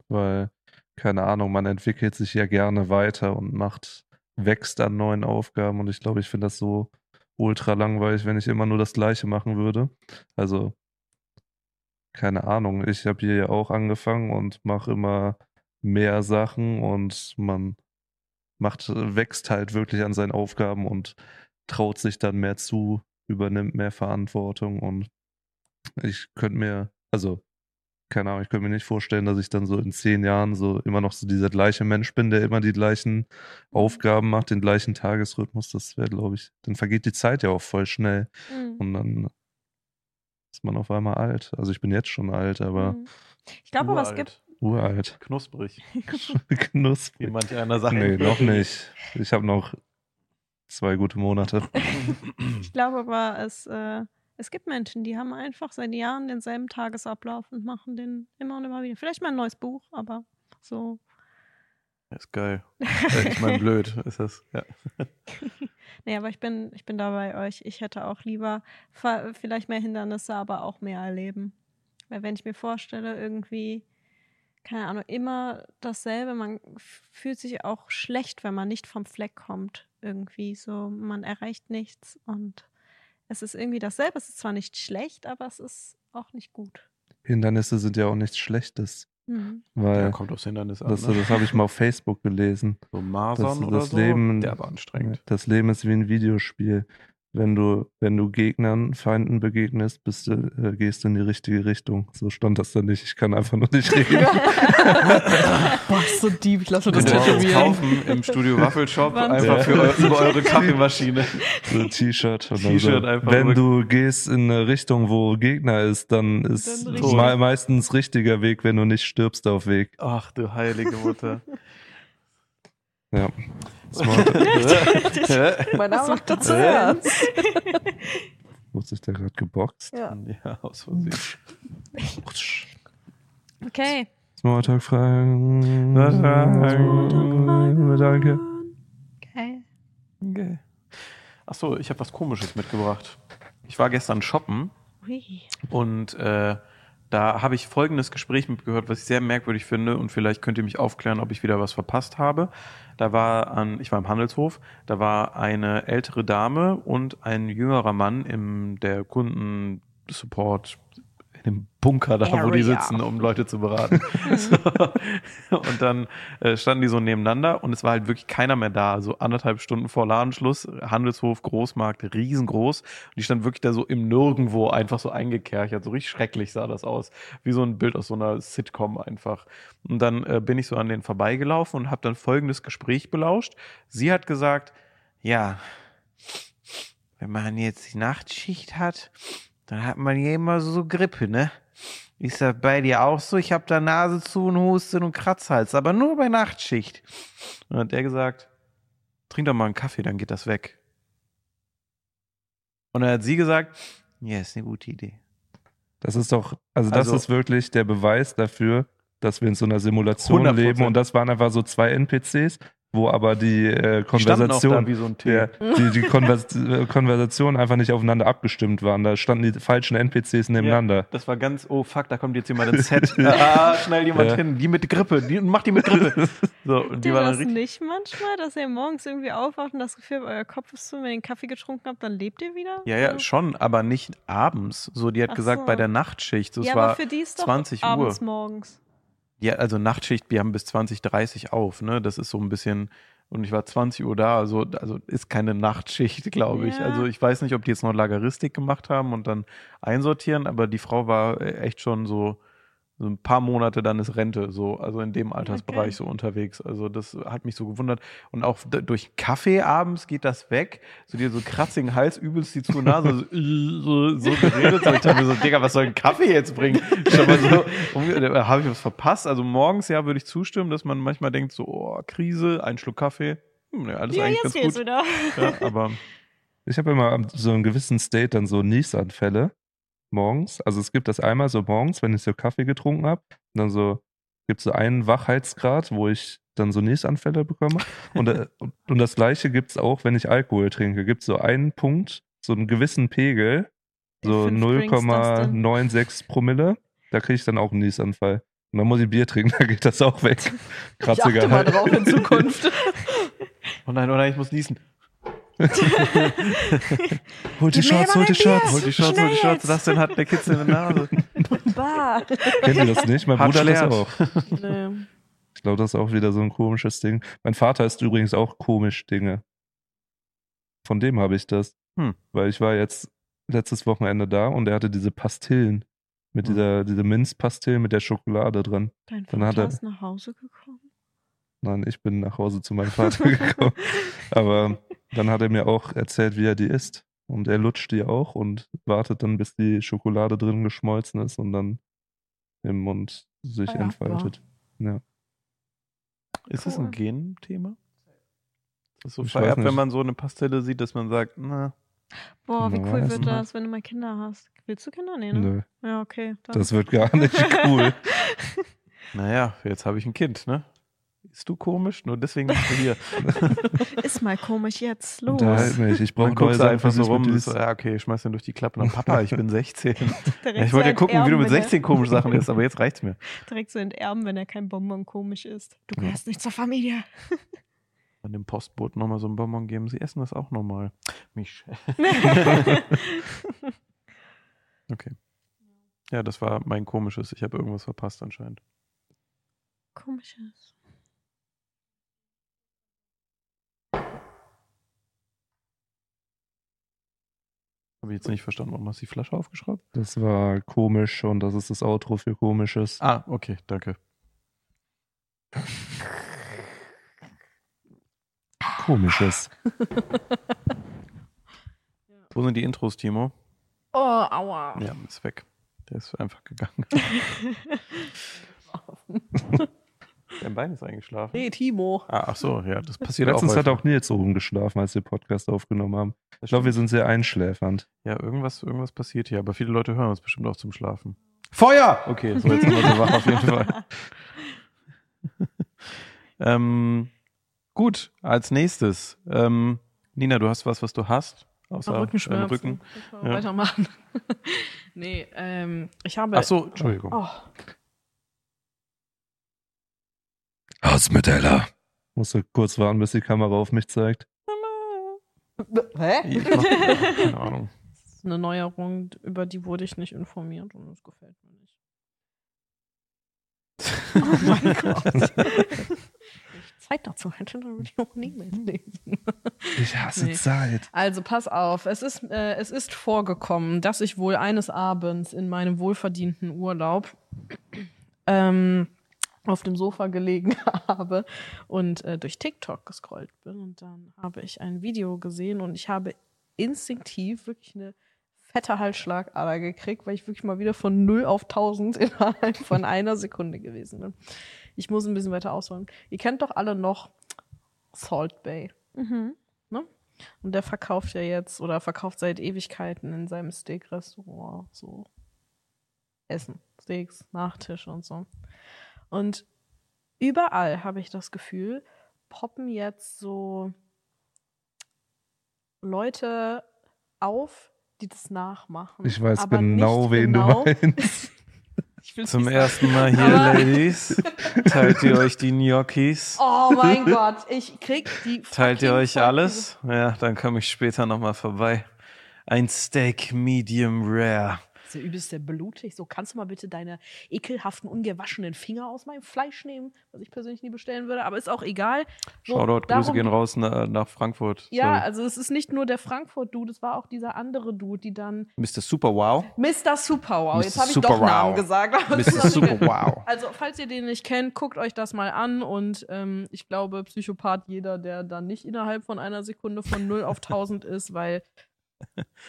weil, keine Ahnung, man entwickelt sich ja gerne weiter und macht, wächst an neuen Aufgaben und ich glaube, ich finde das so ultra langweilig, wenn ich immer nur das Gleiche machen würde. Also, keine Ahnung, ich habe hier ja auch angefangen und mache immer mehr Sachen und man macht, wächst halt wirklich an seinen Aufgaben und traut sich dann mehr zu, übernimmt mehr Verantwortung und ich könnte mir, also keine Ahnung, ich könnte mir nicht vorstellen, dass ich dann so in zehn Jahren so immer noch so dieser gleiche Mensch bin, der immer die gleichen Aufgaben macht, den gleichen Tagesrhythmus. Das wäre, glaube ich, dann vergeht die Zeit ja auch voll schnell Mhm. und dann ist man auf einmal alt. Also ich bin jetzt schon alt, aber Mhm. Ich glaube aber, es gibt. Uralt. Knusprig, wie (laughs) Knusprig. manch einer sagt. Nee, noch nicht. Ich habe noch zwei gute Monate. Ich glaube aber, es, äh, es gibt Menschen, die haben einfach seit Jahren denselben Tagesablauf und machen den immer und immer wieder. Vielleicht mal ein neues Buch, aber so. ist geil. Ich meine, (laughs) blöd ist das. Ja. (laughs) Nee, aber ich bin, ich bin da bei euch. Ich hätte auch lieber vielleicht mehr Hindernisse, aber auch mehr erleben. Weil wenn ich mir vorstelle, irgendwie, keine Ahnung, immer dasselbe, man fühlt sich auch schlecht, wenn man nicht vom Fleck kommt. Irgendwie so, man erreicht nichts und es ist irgendwie dasselbe. Es ist zwar nicht schlecht, aber es ist auch nicht gut. Hindernisse sind ja auch nichts Schlechtes, Mhm. weil ja, kommt aufs Hindernis an. das, ne? das habe ich mal auf Facebook gelesen. So Masern das- oder das so, Leben- der war anstrengend. Das Leben ist wie ein Videospiel. Wenn du, wenn du Gegnern, Feinden begegnest, bist du, äh, gehst du in die richtige Richtung. So stand das da nicht. Ich kann einfach nur nicht reden. (laughs) Boah, so deep. Ich lasse das Könnt ihr jetzt tätowieren. kaufen im Studio Waffelshop einfach für eu über eure Kaffeemaschine. so ein T-Shirt. T-Shirt so, einfach Wenn rück- du gehst in eine Richtung, wo Gegner ist, dann ist Dann meistens richtiger Weg, wenn du nicht stirbst auf Weg. Ach du heilige Mutter. Ja. Smart. (laughs) Mein Name macht dazu ernst. (laughs) Wurde sich da gerade geboxt? Ja. ja, aus Versehen. Okay. Smalltalk-Fragen. Smalltalk-Fragen. Danke. Okay. Okay. Ach so, ich habe was Komisches mitgebracht. Ich war gestern shoppen Ui. und äh, Da habe ich folgendes Gespräch mitgehört, was ich sehr merkwürdig finde und vielleicht könnt ihr mich aufklären, ob ich wieder was verpasst habe. Da war an, ich war im Handelshof, da war eine ältere Dame und ein jüngerer Mann im der Kundensupport in dem Bunker da, wo die Area. sitzen, um Leute zu beraten. (laughs) so. Und dann äh, standen die so nebeneinander und es war halt wirklich keiner mehr da. So anderthalb Stunden vor Ladenschluss, Handelshof, Großmarkt, riesengroß. Und die standen wirklich da so im Nirgendwo einfach so eingekerchert. So richtig schrecklich sah das aus. Wie so ein Bild aus so einer Sitcom einfach. Und dann äh, bin ich so an denen vorbeigelaufen und habe dann folgendes Gespräch belauscht. Sie hat gesagt, ja, wenn man jetzt die Nachtschicht hat, dann hat man ja immer so Grippe, ne? Ist das bei dir auch so? Ich habe da Nase zu und Husten und Kratzhals, aber nur bei Nachtschicht. Und dann hat er gesagt, trink doch mal einen Kaffee, dann geht das weg. Und dann hat sie gesagt, ja, ist eine gute Idee. Das ist doch, also das Also- ist wirklich der Beweis dafür, dass wir in so einer Simulation 100%. leben und das waren einfach so zwei NPCs, wo aber die äh, Die Konversation, da wie so der, die, die Konvers äh, Konversation einfach nicht aufeinander abgestimmt waren. Da standen die falschen NPCs nebeneinander. Das war ganz, oh fuck, da kommt jetzt jemand (laughs) ins Set. ah, schnell jemand Ja. hin. Die mit Grippe, die, mach die mit Grippe. (laughs) So, und die ihr war das nicht manchmal, dass ihr morgens irgendwie aufwacht und das Gefühl habt, euer Kopf ist zu, wenn ihr den Kaffee getrunken habt, dann lebt ihr wieder? Ja, ja, schon, aber nicht abends. So, die hat Ach gesagt, so. bei der Nachtschicht. So, ja, es aber war für die ist doch 20 Uhr. abends morgens. Ja, also Nachtschicht, wir haben bis 20, 30 auf, ne? Das ist so ein bisschen, und ich war 20 Uhr da, also, also ist keine Nachtschicht, (laughs) glaube ich. Ja. Also ich weiß nicht, ob die jetzt noch Lageristik gemacht haben und dann einsortieren, aber die Frau war äh, echt schon so, so ein paar Monate dann ist Rente, so, also in dem Altersbereich Okay. so unterwegs. Also das hat mich so gewundert. Und auch durch Kaffee abends geht das weg. So dir so kratzigen (laughs) Hals, übelst die zu Nase, so, (laughs) so, so geredet. So, ich dachte mir so, Digga, was soll ein Kaffee jetzt bringen? So, habe ich was verpasst? Also morgens, ja, würde ich zustimmen, dass man manchmal denkt, so, oh, Krise, ein Schluck Kaffee. Hm, ja, alles Ja, eigentlich jetzt ganz gut. wieder. Ja, aber (laughs) Ich habe immer am- so einen gewissen State dann so Niesanfälle morgens. Also es gibt das einmal so morgens, wenn ich so Kaffee getrunken habe, dann so gibt es so einen Wachheitsgrad, wo ich dann so Niesanfälle bekomme. Und, äh, und, das gleiche gibt es auch, wenn ich Alkohol trinke. Gibt es so einen Punkt, so einen gewissen Pegel, so Wie fünf Drinks das denn? 0,96 Promille. Da kriege ich dann auch einen Niesanfall. Und dann muss ich Bier trinken, (laughs) da geht das auch weg. Ich Kratziger achte mal drauf in Zukunft. (laughs) oh nein, oh nein, ich muss niesen. Holt die Shots, mal holt die. Shots. Hol die Shots, hol die Schnell Shots. Das denn hat der Kitzel in der Nase. Bah. Kennt ihr das nicht? Mein Hart Bruder das schleert. auch. nee. Ich glaube, das ist auch wieder so ein komisches Ding. Mein Vater ist übrigens auch komisch Dinge. Von dem habe ich das. Hm. Weil ich war jetzt letztes Wochenende da und er hatte diese Pastillen. Mit Hm. dieser, diese Minzpastillen mit der Schokolade drin. Dein Dann hat Vater er- ist nach Hause gekommen. Nein, ich bin nach Hause zu meinem Vater (laughs) gekommen. Aber dann hat er mir auch erzählt, wie er die isst. Und er lutscht die auch und wartet dann, bis die Schokolade drin geschmolzen ist und dann im Mund sich ja, entfaltet. Ja. Ist das Cool. ein Genthema? Ist das so Ich weiß vererbt, nicht. wenn man so eine Pastille sieht, dass man sagt, na, Boah, wie cool wird das, wenn du mal Kinder hast. Willst du Kinder? Nee, ne? Nö, Ja, okay. Dann. das wird gar nicht cool. (laughs) naja, jetzt habe ich ein Kind, ne? Ist du komisch? Nur deswegen bist du hier. (laughs) ist mal komisch jetzt. Los. Unterhalt mich. Ich brauche so einfach so rum, so, ja, okay, schmeiß den durch die Klappe. Dann, Papa, ich bin 16. (laughs) Direkt Ja, ich wollte ja gucken, wie du mit wenn er- 16 komische Sachen isst, aber jetzt reicht's mir. Direkt so enterben, wenn er kein Bonbon komisch ist. Du Ja. gehörst nicht zur Familie. (laughs) An dem Postboten nochmal so ein Bonbon geben. Sie essen das auch nochmal. Mich. Okay. Ja, das war mein komisches. Ich habe irgendwas verpasst anscheinend. Komisches. Habe ich jetzt nicht verstanden. Warum hast du die Flasche aufgeschraubt? Das war komisch und das ist das Outro für komisches. Ah, okay, danke. Komisches. Wo sind die Intros, Timo? Oh, aua. Ja, ist weg. Der ist einfach gegangen. (laughs) (laughs) Dein Bein ist eingeschlafen. Nee, Timo. Ah, ach so, ja, das passiert Letztens auch. hat auch Nils oben geschlafen, als wir Podcast aufgenommen haben. Das Ich glaube, wir sind sehr einschläfernd. Ja, irgendwas, irgendwas passiert hier, aber viele Leute hören uns bestimmt auch zum Schlafen. Feuer! Okay, so jetzt sind wir so wach auf jeden Fall. (laughs) ähm, gut, als nächstes. Ähm, Nina, du hast was, was du hast? Außer Rückenschmerzen. deinem Rücken. Ja. Weitermachen. (laughs) Nee, ähm, ich habe. Ach so, Entschuldigung. Oh, Aus mit Ella. Musste kurz warten, bis die Kamera auf mich zeigt. Hä? Keine (laughs) Ahnung. Das ist eine Neuerung, über die wurde ich nicht informiert und das gefällt mir nicht. (laughs) Oh mein (laughs) Gott. Wenn ich Zeit dazu hätte, dann würde ich auch nie mehr lesen. Ich hasse Nee. Zeit. Also pass auf, es ist, äh, es ist vorgekommen, dass ich wohl eines Abends in meinem wohlverdienten Urlaub ähm, auf dem Sofa gelegen (laughs) habe und äh, durch TikTok gescrollt bin. Und dann habe ich ein Video gesehen und ich habe instinktiv wirklich eine fette Halsschlagader gekriegt, weil ich wirklich mal wieder von 0 auf 1000 (laughs) innerhalb von einer Sekunde gewesen bin. Ich muss ein bisschen weiter ausholen. Ihr kennt doch alle noch Salt Bay. Mhm. Und der verkauft ja jetzt oder verkauft seit Ewigkeiten in seinem Steak-Restaurant so Essen, Steaks, Nachtische und so. Und überall habe ich das Gefühl, poppen jetzt so Leute auf, die das nachmachen. Ich weiß aber genau, nicht wen genau- du meinst. (laughs) Zum nicht ersten Mal hier, Aber- (laughs) Ladies. Teilt ihr euch die Gnocchis? Oh mein Gott, ich krieg die. (laughs) Teilt ihr euch alles? Ja, dann komme ich später nochmal vorbei. Ein Steak Medium Rare. Das ist ja übelst der blutig. So, kannst du mal bitte deine ekelhaften, ungewaschenen Finger aus meinem Fleisch nehmen, was ich persönlich nie bestellen würde, aber ist auch egal. So, Shoutout, Grüße darum- gehen raus na, nach Frankfurt. Ja, Sorry. also es ist nicht nur der Frankfurt-Dude, es war auch dieser andere Dude, die dann. Mr. Super Wow. Mr. Super Wow, jetzt habe ich doch Namen Wow. gesagt. aber es Mr. Super. Wow. Also, falls ihr den nicht kennt, guckt euch das mal an und ähm, ich glaube, Psychopath jeder, der dann nicht innerhalb von einer Sekunde von 0 auf 1000 ist, weil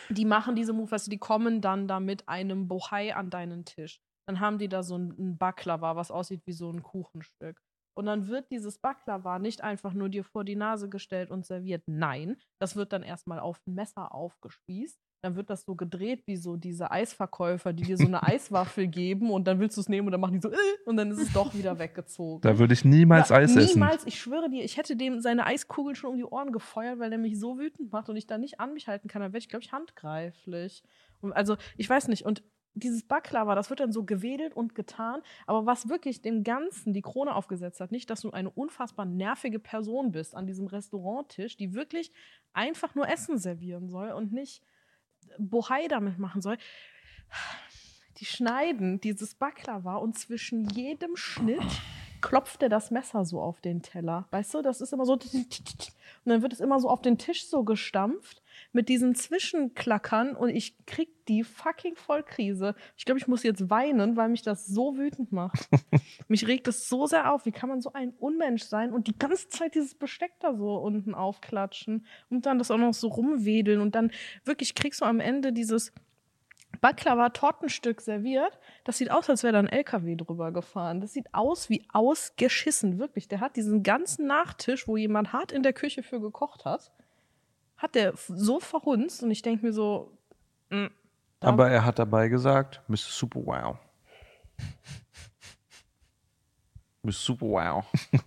die machen diese Move, weißt die kommen dann da mit einem Bohai an deinen Tisch. Dann haben die da so ein, ein Baklava, was aussieht wie so ein Kuchenstück. Und dann wird dieses Baklava nicht einfach nur dir vor die Nase gestellt und serviert. Nein, das wird dann erstmal auf ein Messer aufgespießt. Dann wird das so gedreht wie so diese Eisverkäufer, die dir so eine (laughs) Eiswaffel geben und dann willst du es nehmen und dann machen die so äh, und dann ist es doch wieder weggezogen. Da würde ich niemals Ja, Eis essen. Niemals, ich schwöre dir, ich hätte dem seine Eiskugeln schon um die Ohren gefeuert, weil der mich so wütend macht und ich da nicht an mich halten kann. Dann werde ich, glaube ich, handgreiflich. Und also, ich weiß nicht. Und dieses Baklava, das wird dann so gewedelt und getan. Aber was wirklich dem Ganzen die Krone aufgesetzt hat, nicht, dass du eine unfassbar nervige Person bist an diesem Restauranttisch, die wirklich einfach nur Essen servieren soll und nicht Bohai damit machen soll. Die schneiden dieses Baklava und zwischen jedem Schnitt klopft er das Messer so auf den Teller. Weißt du, das ist immer so. Und dann wird es immer so auf den Tisch so gestampft mit diesen Zwischenklackern und ich krieg die fucking Vollkrise. Ich glaube, ich muss jetzt weinen, weil mich das so wütend macht. (laughs) mich regt es so sehr auf. Wie kann man so ein Unmensch sein und die ganze Zeit dieses Besteck da so unten aufklatschen und dann das auch noch so rumwedeln und dann wirklich kriegst du am Ende dieses Baklava-Tortenstück serviert. Das sieht aus, als wäre da ein LKW drüber gefahren. Das sieht aus wie ausgeschissen, wirklich. Der hat diesen ganzen Nachtisch, wo jemand hart in der Küche für gekocht hat, hat der so verhunzt und ich denke mir so, mm, da- Aber er hat dabei gesagt, Mr. Super Wow. (laughs) Mr. Super Wow. (laughs)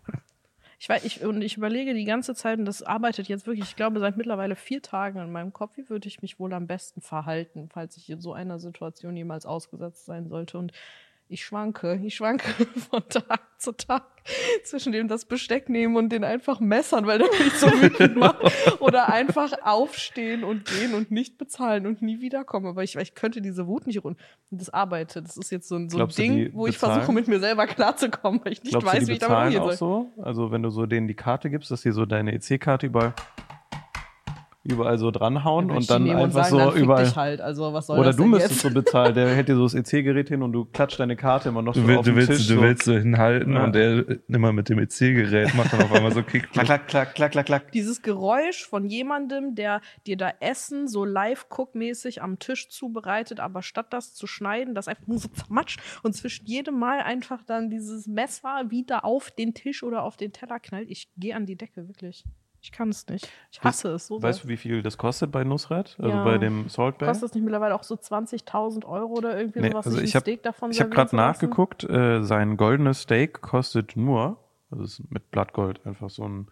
Ich, weiß, ich, und ich überlege die ganze Zeit, und das arbeitet jetzt wirklich, ich glaube, seit mittlerweile vier Tagen in meinem Kopf, wie würde ich mich wohl am besten verhalten, falls ich in so einer Situation jemals ausgesetzt sein sollte. Und ich schwanke, ich schwanke (laughs) von Tag zu Tag zwischen dem das Besteck nehmen und den einfach messern, weil der mich so (laughs) wütend macht. Oder einfach aufstehen und gehen und nicht bezahlen und nie wiederkommen. Aber ich, ich könnte diese Wut nicht run. Und das arbeitet. Das ist jetzt so ein, so ein Ding, wo ich bezahlen? versuche, mit mir selber klarzukommen, weil ich nicht Glaubst weiß, wie ich damit umgehen auch soll. so? Also wenn du so denen die Karte gibst, dass die so deine EC-Karte überall, überall so dranhauen ich und dann einfach sagen, dann so fick überall. Dich halt. Also, was soll Oder das du müsstest jetzt? so bezahlen. Der hält dir so das EC-Gerät hin und du klatscht deine Karte immer noch Du, so will, auf du, den willst, Tisch. du so. willst so hinhalten Ja. und er immer mit dem EC-Gerät macht dann auf einmal so Kick. Klack, klack, klack, klack, klack, klack. Dieses Geräusch von jemandem, der dir da Essen so live-cook-mäßig am Tisch zubereitet, aber statt das zu schneiden, das einfach nur so zermatscht und zwischen jedem Mal einfach dann dieses Messer wieder auf den Tisch oder auf den Teller knallt. Ich gehe an die Decke, wirklich. Ich kann es nicht. Ich hasse es so Weißt sehr. du, wie viel das kostet bei Nusret? Also Ja. bei dem Salt Bay? Kostet das nicht mittlerweile auch so 20.000 Euro oder irgendwie Nee, sowas, also ich hab- habe servieren gerade nachgeguckt, äh, sein goldenes Steak kostet nur, also es ist mit Blattgold, einfach so ein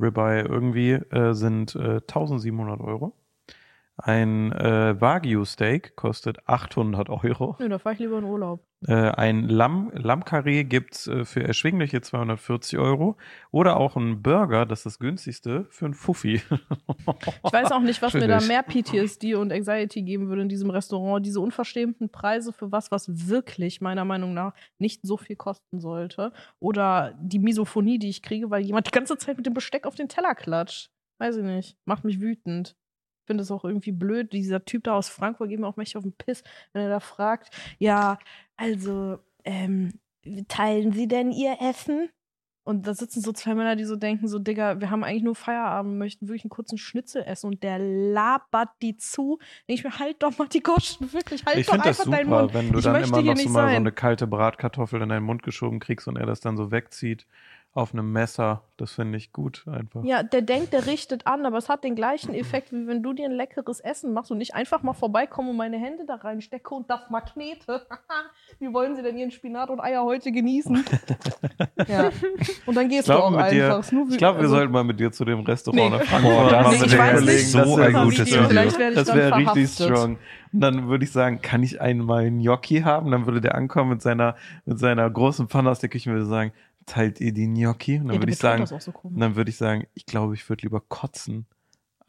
Ribeye irgendwie, äh, sind äh, 1700 Euro. Ein äh, Wagyu-Steak kostet 800 Euro. Nö, da fahre ich lieber in Urlaub. Äh, ein Lamm, Lammkarree gibt's äh, für erschwingliche 240 Euro. Oder auch ein Burger, das ist das günstigste, für ein Fuffi. Ich weiß auch nicht, was mir da mehr PTSD und Anxiety geben würde in diesem Restaurant. Diese unverschämten Preise für was, was wirklich meiner Meinung nach nicht so viel kosten sollte. Oder die Misophonie, die ich kriege, weil jemand die ganze Zeit mit dem Besteck auf den Teller klatscht. Weiß ich nicht. Macht mich wütend. Ich finde es auch irgendwie blöd. Dieser Typ da aus Frankfurt geht mir auch mächtig auf den Piss, wenn er da fragt, ja, also, ähm, teilen Sie denn Ihr Essen? Und da sitzen so zwei Männer, die so denken, so, Digga, wir haben eigentlich nur Feierabend, möchten wirklich einen kurzen Schnitzel essen und der labert die zu. Denke ich mir, halt doch mal die Goschen, wirklich, halt ich doch einfach deinen super, Mund. wenn du ich dann immer noch so mal so eine kalte Bratkartoffel in deinen Mund geschoben kriegst und er das dann so wegzieht auf einem Messer. Das finde ich gut einfach. Ja, der denkt, der richtet an, aber es hat den gleichen Effekt, wie wenn du dir ein leckeres Essen machst und nicht einfach mal vorbeikomme und meine Hände da reinstecke und das mal knete. (laughs) wie wollen sie denn ihren Spinat und Eier heute genießen? (laughs) ja. Und dann Ich gehst du glaube, auch dir, einfach. Wie- ich glaube, wir also- sollten mal mit dir zu dem Restaurant Nee. nach Frankfurt das mal Nee, ich dir weiß nicht. so Das ein gutes Video. Video. Ich Das wäre richtig strong. Und dann würde ich sagen, kann ich einmal einen Gnocchi haben? Dann würde der ankommen mit seiner, mit seiner großen Pfanne aus der Küche und würde sagen, teilt ihr die Gnocchi? Und dann Ja, würde ich sagen, so dann würde ich sagen, ich glaube, ich würde lieber kotzen,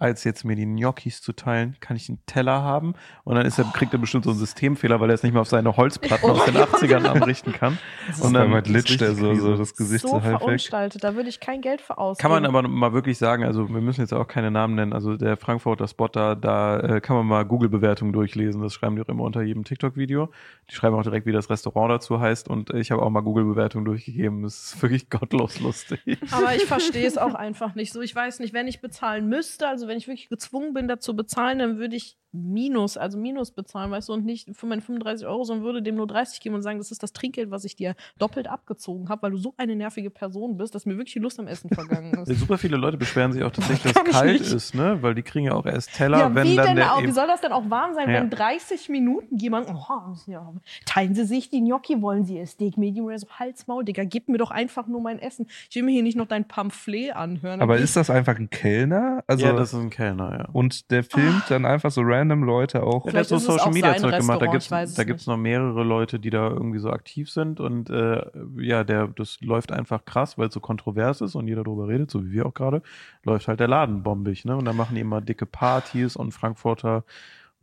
als jetzt mir die Gnocchis zu teilen. Kann ich einen Teller haben? Und dann ist er, kriegt er bestimmt so einen Systemfehler, weil er es nicht mehr auf seine Holzplatten aus den 80ern anrichten kann. Und Und dann dann glitscht er so, so das Gesicht so, so halb weg. verunstaltet, da würde ich kein Geld für ausgeben. Kann man aber mal wirklich sagen, also wir müssen jetzt auch keine Namen nennen, also der Frankfurter Spot da, da äh, kann man mal Google-Bewertungen durchlesen, das schreiben die auch immer unter jedem TikTok-Video. Die schreiben auch direkt, wie das Restaurant dazu heißt und ich habe auch mal Google-Bewertungen durchgegeben, es ist wirklich (laughs) gottlos lustig. Aber ich verstehe es auch einfach nicht so. Ich weiß nicht, wenn ich bezahlen müsste, also wenn ich wirklich gezwungen bin, dazu bezahlen, dann würde ich Minus, also Minus bezahlen, weißt du, und nicht für meine 35 Euro, sondern würde dem nur 30 geben und sagen, das ist das Trinkgeld, was ich dir doppelt abgezogen habe, weil du so eine nervige Person bist, dass mir wirklich die Lust am Essen vergangen (laughs) ist. Super viele Leute beschweren sich auch (laughs) tatsächlich, dass es kalt nicht. ist, ne? Weil die kriegen ja auch erst Teller, ja, wenn wie dann denn der auch, wie soll das denn auch warm sein, Ja. wenn 30 Minuten jemand, oh, ja, teilen Sie sich die Gnocchi, wollen Sie ihr Steak Medium oder so, Halsmaul, Digga, gib mir doch einfach nur mein Essen. Ich will mir hier nicht noch dein Pamphlet anhören. Aber ist das einfach ein Kellner? Also, ja, das ist ein Kellner, ja. und der filmt dann einfach so random Leute auch. Der hat so Vielleicht ist es Social auch Media Zeug gemacht. Da gibt's weiß es da gibt's nicht. noch mehrere Leute, die da irgendwie so aktiv sind und äh, ja, der das läuft einfach krass, weil es so kontrovers ist und jeder darüber redet, so wie wir auch gerade, läuft halt der Laden bombig, ne? Und dann machen die immer dicke Partys und Frankfurter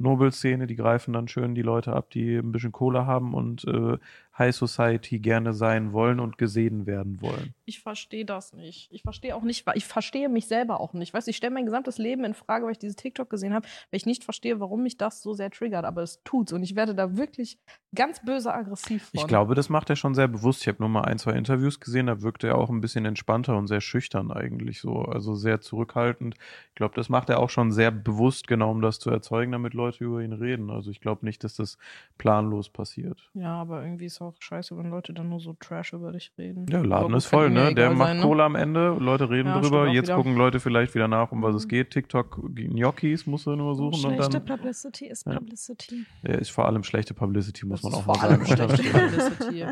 Nobelszene, die greifen dann schön die Leute ab, die ein bisschen Kohle haben und äh, High Society gerne sein wollen und gesehen werden wollen. Ich verstehe das nicht. Ich verstehe auch nicht, weil ich verstehe mich selber auch nicht. Weißt ich stelle mein gesamtes Leben in Frage, weil ich dieses TikTok gesehen habe, weil ich nicht verstehe, warum mich das so sehr triggert. Aber es tut's und ich werde da wirklich ganz böse aggressiv von. Ich glaube, das macht er schon sehr bewusst. Ich habe nur mal ein, zwei Interviews gesehen, da wirkte er auch ein bisschen entspannter und sehr schüchtern eigentlich so, also sehr zurückhaltend. Ich glaube, das macht er auch schon sehr bewusst, genau um das zu erzeugen, damit Leute über ihn reden. Also ich glaube nicht, dass das planlos passiert. Ja, aber irgendwie ist auch scheiße, wenn Leute dann nur so Trash über dich reden. Ja, Laden ist voll, ne? Der macht sein, ne? Kohle am Ende, Leute reden Ja, drüber, jetzt wieder. gucken Leute vielleicht wieder nach, um was es Mhm. geht. TikTok, Gnocchis musst du nur suchen und Schlechte dann Publicity ist Ja. Publicity. ja, ist vor allem schlechte Publicity, muss Das man ist auch vor mal allem sagen. schlechte (laughs) Publicity.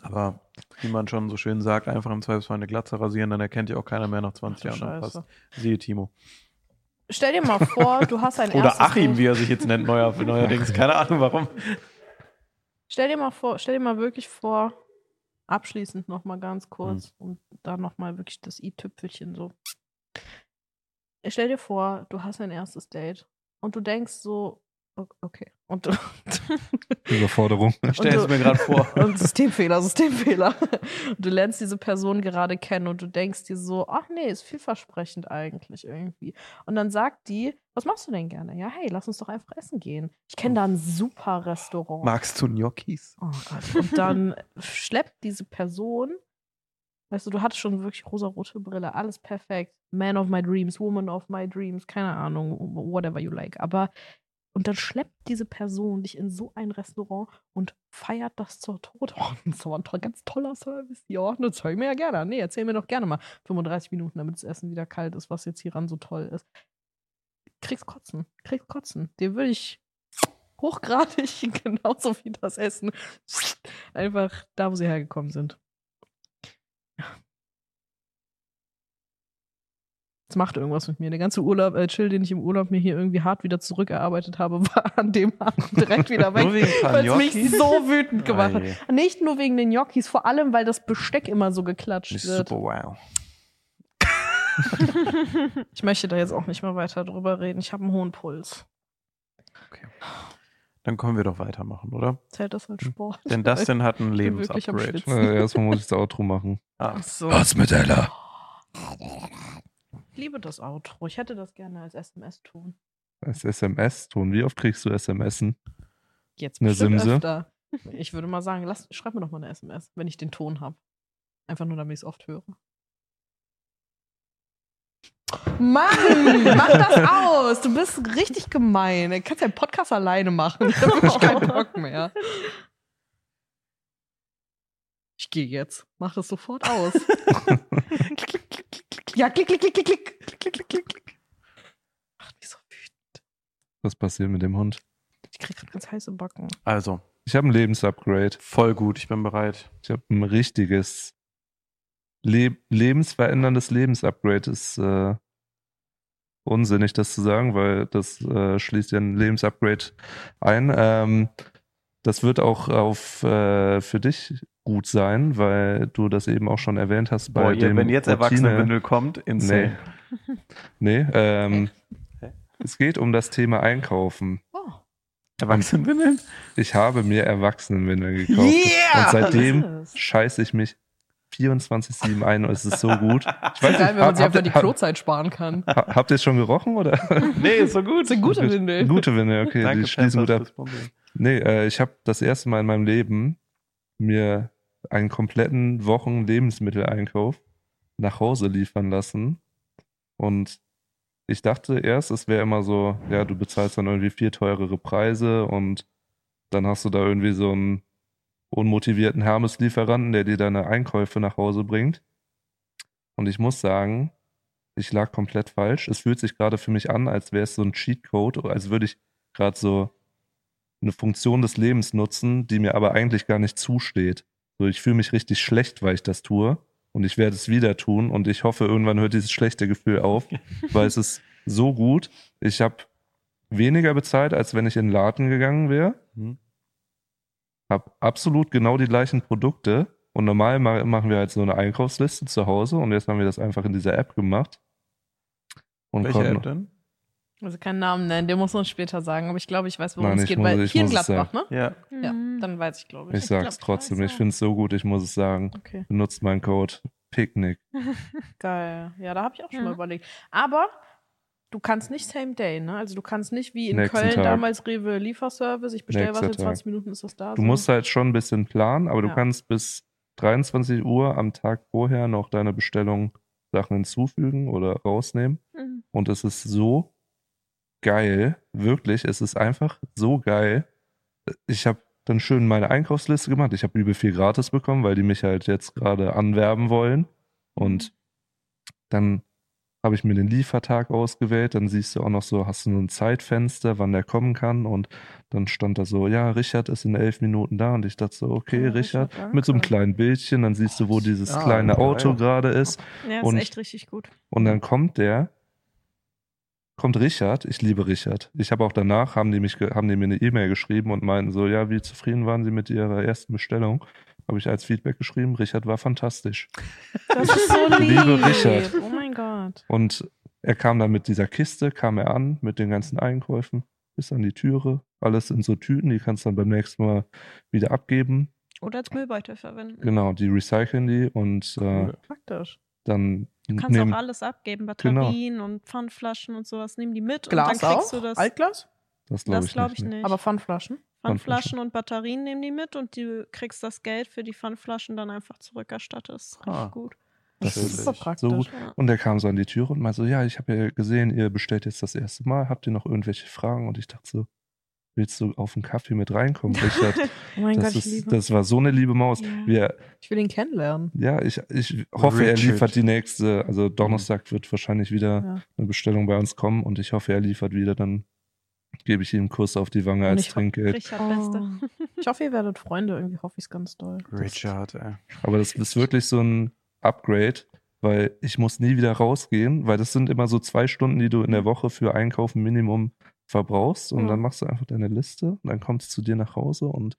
Aber wie man schon so schön sagt, einfach im Zweifelsfall eine Glatze rasieren, dann erkennt ja auch keiner mehr nach 20 Ach du Jahren. Scheiße. passt. Siehe Timo. Stell dir mal vor, du hast ein (laughs) Oder erstes Achim, Date. wie er sich jetzt nennt, neuer, neuerdings. Keine Ahnung warum. Stell dir mal vor, stell dir mal wirklich vor, abschließend noch mal ganz Hm. kurz und dann noch mal wirklich das i-Tüpfelchen so. Stell dir vor, du hast ein erstes Date und du denkst so, okay, und (laughs) du, Überforderung. Stell es du- mir gerade vor. (laughs) und Systemfehler, Systemfehler. Und du lernst diese Person gerade kennen und du denkst dir so, ach nee, ist vielversprechend eigentlich irgendwie. Und dann sagt die, was machst du denn gerne? Ja, hey, lass uns doch einfach essen gehen. Ich kenne da ein super Restaurant. Magst du Gnocchis? Oh Gott. Und dann schleppt diese Person, weißt du, du hattest schon wirklich rosa-rote Brille, alles perfekt. Man of my dreams, woman of my dreams, keine Ahnung, whatever you like. Aber, und dann schleppt diese Person dich in so ein Restaurant und feiert das zur Tod. Oh, (laughs) das aber ein toll, ganz toller Service. Ja, das höre ich mir ja gerne. Nee, erzähl mir doch gerne mal 35 Minuten, damit das Essen wieder kalt ist, was jetzt hieran so toll ist. Kriegst Kotzen, kriegst Kotzen. Dir würde ich hochgradig, (laughs) genauso wie das Essen, (laughs) einfach da, wo sie hergekommen sind. Es macht irgendwas mit mir. Der ganze Urlaub, äh, Chill, den ich im Urlaub mir hier irgendwie hart wieder zurückerarbeitet habe, (laughs) war an dem Abend direkt wieder weg. Weil es mich so wütend gemacht hat. Ei. Nicht nur wegen den Gnocchis, vor allem, weil das Besteck immer so geklatscht Nicht wird. super wow. (laughs) Ich möchte da jetzt auch nicht mehr weiter drüber reden. Ich habe einen hohen Puls. Dann können wir doch weitermachen, oder? Zählt das als Sport? Denn das denn hat ein Lebensupgrade. Äh, erstmal muss ich das Outro machen. Ah, Ach so. Was mit Ella? (laughs) Ich liebe das Outro. Ich hätte das gerne als SMS tun. Das SMS tun. Wie oft kriegst du SMSen? Jetzt Eine Simse? öfter. Ich würde mal sagen, lass, schreib mir doch mal eine SMS, wenn ich den Ton habe. Einfach nur, damit ich es oft höre. Mann, mach das aus. Du bist richtig gemein. Du kannst ja einen Podcast alleine machen. Ich habe wirklich keinen Bock mehr. Ich gehe jetzt. Mach das sofort aus. (laughs) (laughs) Ja, klick, klick, klick, klick, klick, klick, klick, klick, klick. Macht mich so wütend. Was passiert mit dem Hund? Ich krieg grad ganz heiße Backen. also, Ich habe ein Lebensupgrade. voll gut, ich bin bereit. Ich habe ein richtiges Le lebensveränderndes Lebensupgrade. Ist äh, unsinnig, das zu sagen, weil das äh, schließt ja ein Lebensupgrade ein. Ähm, das wird auch auf äh, für dich gut sein, weil du das eben auch schon erwähnt hast bei Boah, ihr, dem wenn jetzt Erwachsenenwindel kommt, insane. Nee, ähm, Hä? es geht um das Thema Einkaufen. Oh. Erwachsenenwindeln? Ich habe mir Erwachsenenwindel gekauft. Yeah! Und seitdem scheiße ich mich 24-7 ein und es ist so gut. Ich weiß Geil, wenn man sich habt, einfach die Klozeit sparen kann. habt, ihr es schon gerochen oder? Nee, ist so gut. Das sind gute Windel. Gute Windel, okay, Danke, die schließen gut ab. Nee, äh, ich habe das erste Mal in meinem Leben mir einen kompletten Wochen-Lebensmitteleinkauf nach Hause liefern lassen. Und ich dachte erst, es wäre immer so, ja, du bezahlst dann irgendwie viel teurere Preise und dann hast du da irgendwie so einen unmotivierten Hermes-Lieferanten, der dir deine Einkäufe nach Hause bringt. Und ich muss sagen, ich lag komplett falsch. Es fühlt sich gerade für mich an, als wäre es so ein Cheatcode, als würde ich gerade so eine Funktion des Lebens nutzen, die mir aber eigentlich gar nicht zusteht. So, ich fühle mich richtig schlecht, weil ich das tue. Und ich werde es wieder tun. Und ich hoffe, irgendwann hört dieses schlechte Gefühl auf, (laughs) weil es ist so gut. Ich habe weniger bezahlt, als wenn ich in den Laden gegangen wäre. Hm. Habe absolut genau die gleichen Produkte. Und normal ma- machen wir halt so eine Einkaufsliste zu Hause. Und jetzt haben wir das einfach in dieser App gemacht. Und Welche konnten- App denn? Also keinen Namen nennen, den muss man später sagen, aber ich glaube, ich weiß, worum Nein, es ich geht. muss- Weil ich hier in Gladbach, ne? Ja. Ja, Mhm. dann weiß ich, glaube ich. Ich sag's glaub, trotzdem, ich ich finde es so gut, ich muss es sagen. Okay, Benutzt meinen Code Picknick. (laughs) geil. Ja, da habe ich auch schon Ja. mal überlegt. Aber du kannst nicht Same Day, ne? Also du kannst nicht wie in Nächsten Köln Tag. damals Rewe Lieferservice, ich bestelle was, in 20 Tag. Minuten ist das da. Du so. musst halt schon ein bisschen planen, aber du Ja. kannst bis 23 Uhr am Tag vorher noch deine Bestellung Sachen hinzufügen oder rausnehmen. Mhm. Und es ist so geil, wirklich, es ist einfach so geil. Ich habe dann schön meine Einkaufsliste gemacht. Ich habe übel viel gratis bekommen, weil die mich halt jetzt gerade anwerben wollen. Und dann habe ich mir den Liefertag ausgewählt. Dann siehst du auch noch so, hast du ein Zeitfenster, wann der kommen kann. Und dann stand da so, ja, Richard ist in elf Minuten da. Und ich dachte so, okay, Ja, Richard, Richard, mit so einem kleinen Bildchen. Dann siehst du, wo dieses Ah, kleine. Auto gerade ist. Ja, Und- ist echt richtig gut. Und dann kommt der, kommt Richard, ich liebe Richard. Ich habe auch danach, haben die, mich, haben die mir eine E-Mail geschrieben und meinten so, ja, wie zufrieden waren sie mit ihrer ersten Bestellung? Habe ich als Feedback geschrieben, Richard war fantastisch. Das ist so lieb. Liebe Richard. Oh mein Gott. Und er kam dann mit dieser Kiste, kam er an mit den ganzen Einkäufen, bis an die Türe. Alles in so Tüten, die kannst du dann beim nächsten Mal wieder abgeben. Oder als Müllbeutel verwenden. Genau, die recyceln die und äh. Praktisch. Dann Du kannst nehmen, auch alles abgeben, Genau. Batterien und Pfandflaschen und sowas. Nimm die mit Glas und dann kriegst auch? du das. Altglas? das glaube das ich, glaube nicht, ich nicht. Aber Pfandflaschen? Pfandflaschen und Batterien nehmen die mit und du kriegst das Geld für die Pfandflaschen dann einfach zurückerstattet. Das ist richtig Ah. gut. Das ist Natürlich. super praktisch. So gut. Ja. Und er kam so an die Türe und meinte so, ja, ich habe ja gesehen, ihr bestellt jetzt das erste Mal, habt ihr noch irgendwelche Fragen? Und ich dachte so, willst du auf einen Kaffee mit reinkommen, Richard? (laughs) Oh mein das, Gott, ich ist, liebe. das war so eine liebe Maus. Ja. Wir, Ich will ihn kennenlernen. ja, ich, ich hoffe, er Richard. liefert die nächste, also Donnerstag wird wahrscheinlich wieder Ja. eine Bestellung bei uns kommen und ich hoffe, er liefert wieder, dann gebe ich ihm einen Kuss auf die Wange Und als ich Trinkgeld. Richard Beste. Oh. Ich hoffe, ihr werdet Freunde. Irgendwie hoffe ich es ganz doll. Richard, ey. Aber das ist wirklich so ein Upgrade. weil ich muss nie wieder rausgehen, weil das sind immer so zwei Stunden, die du in der Woche für Einkaufen Minimum verbrauchst und Ja. dann machst du einfach deine Liste und dann kommt es zu dir nach Hause und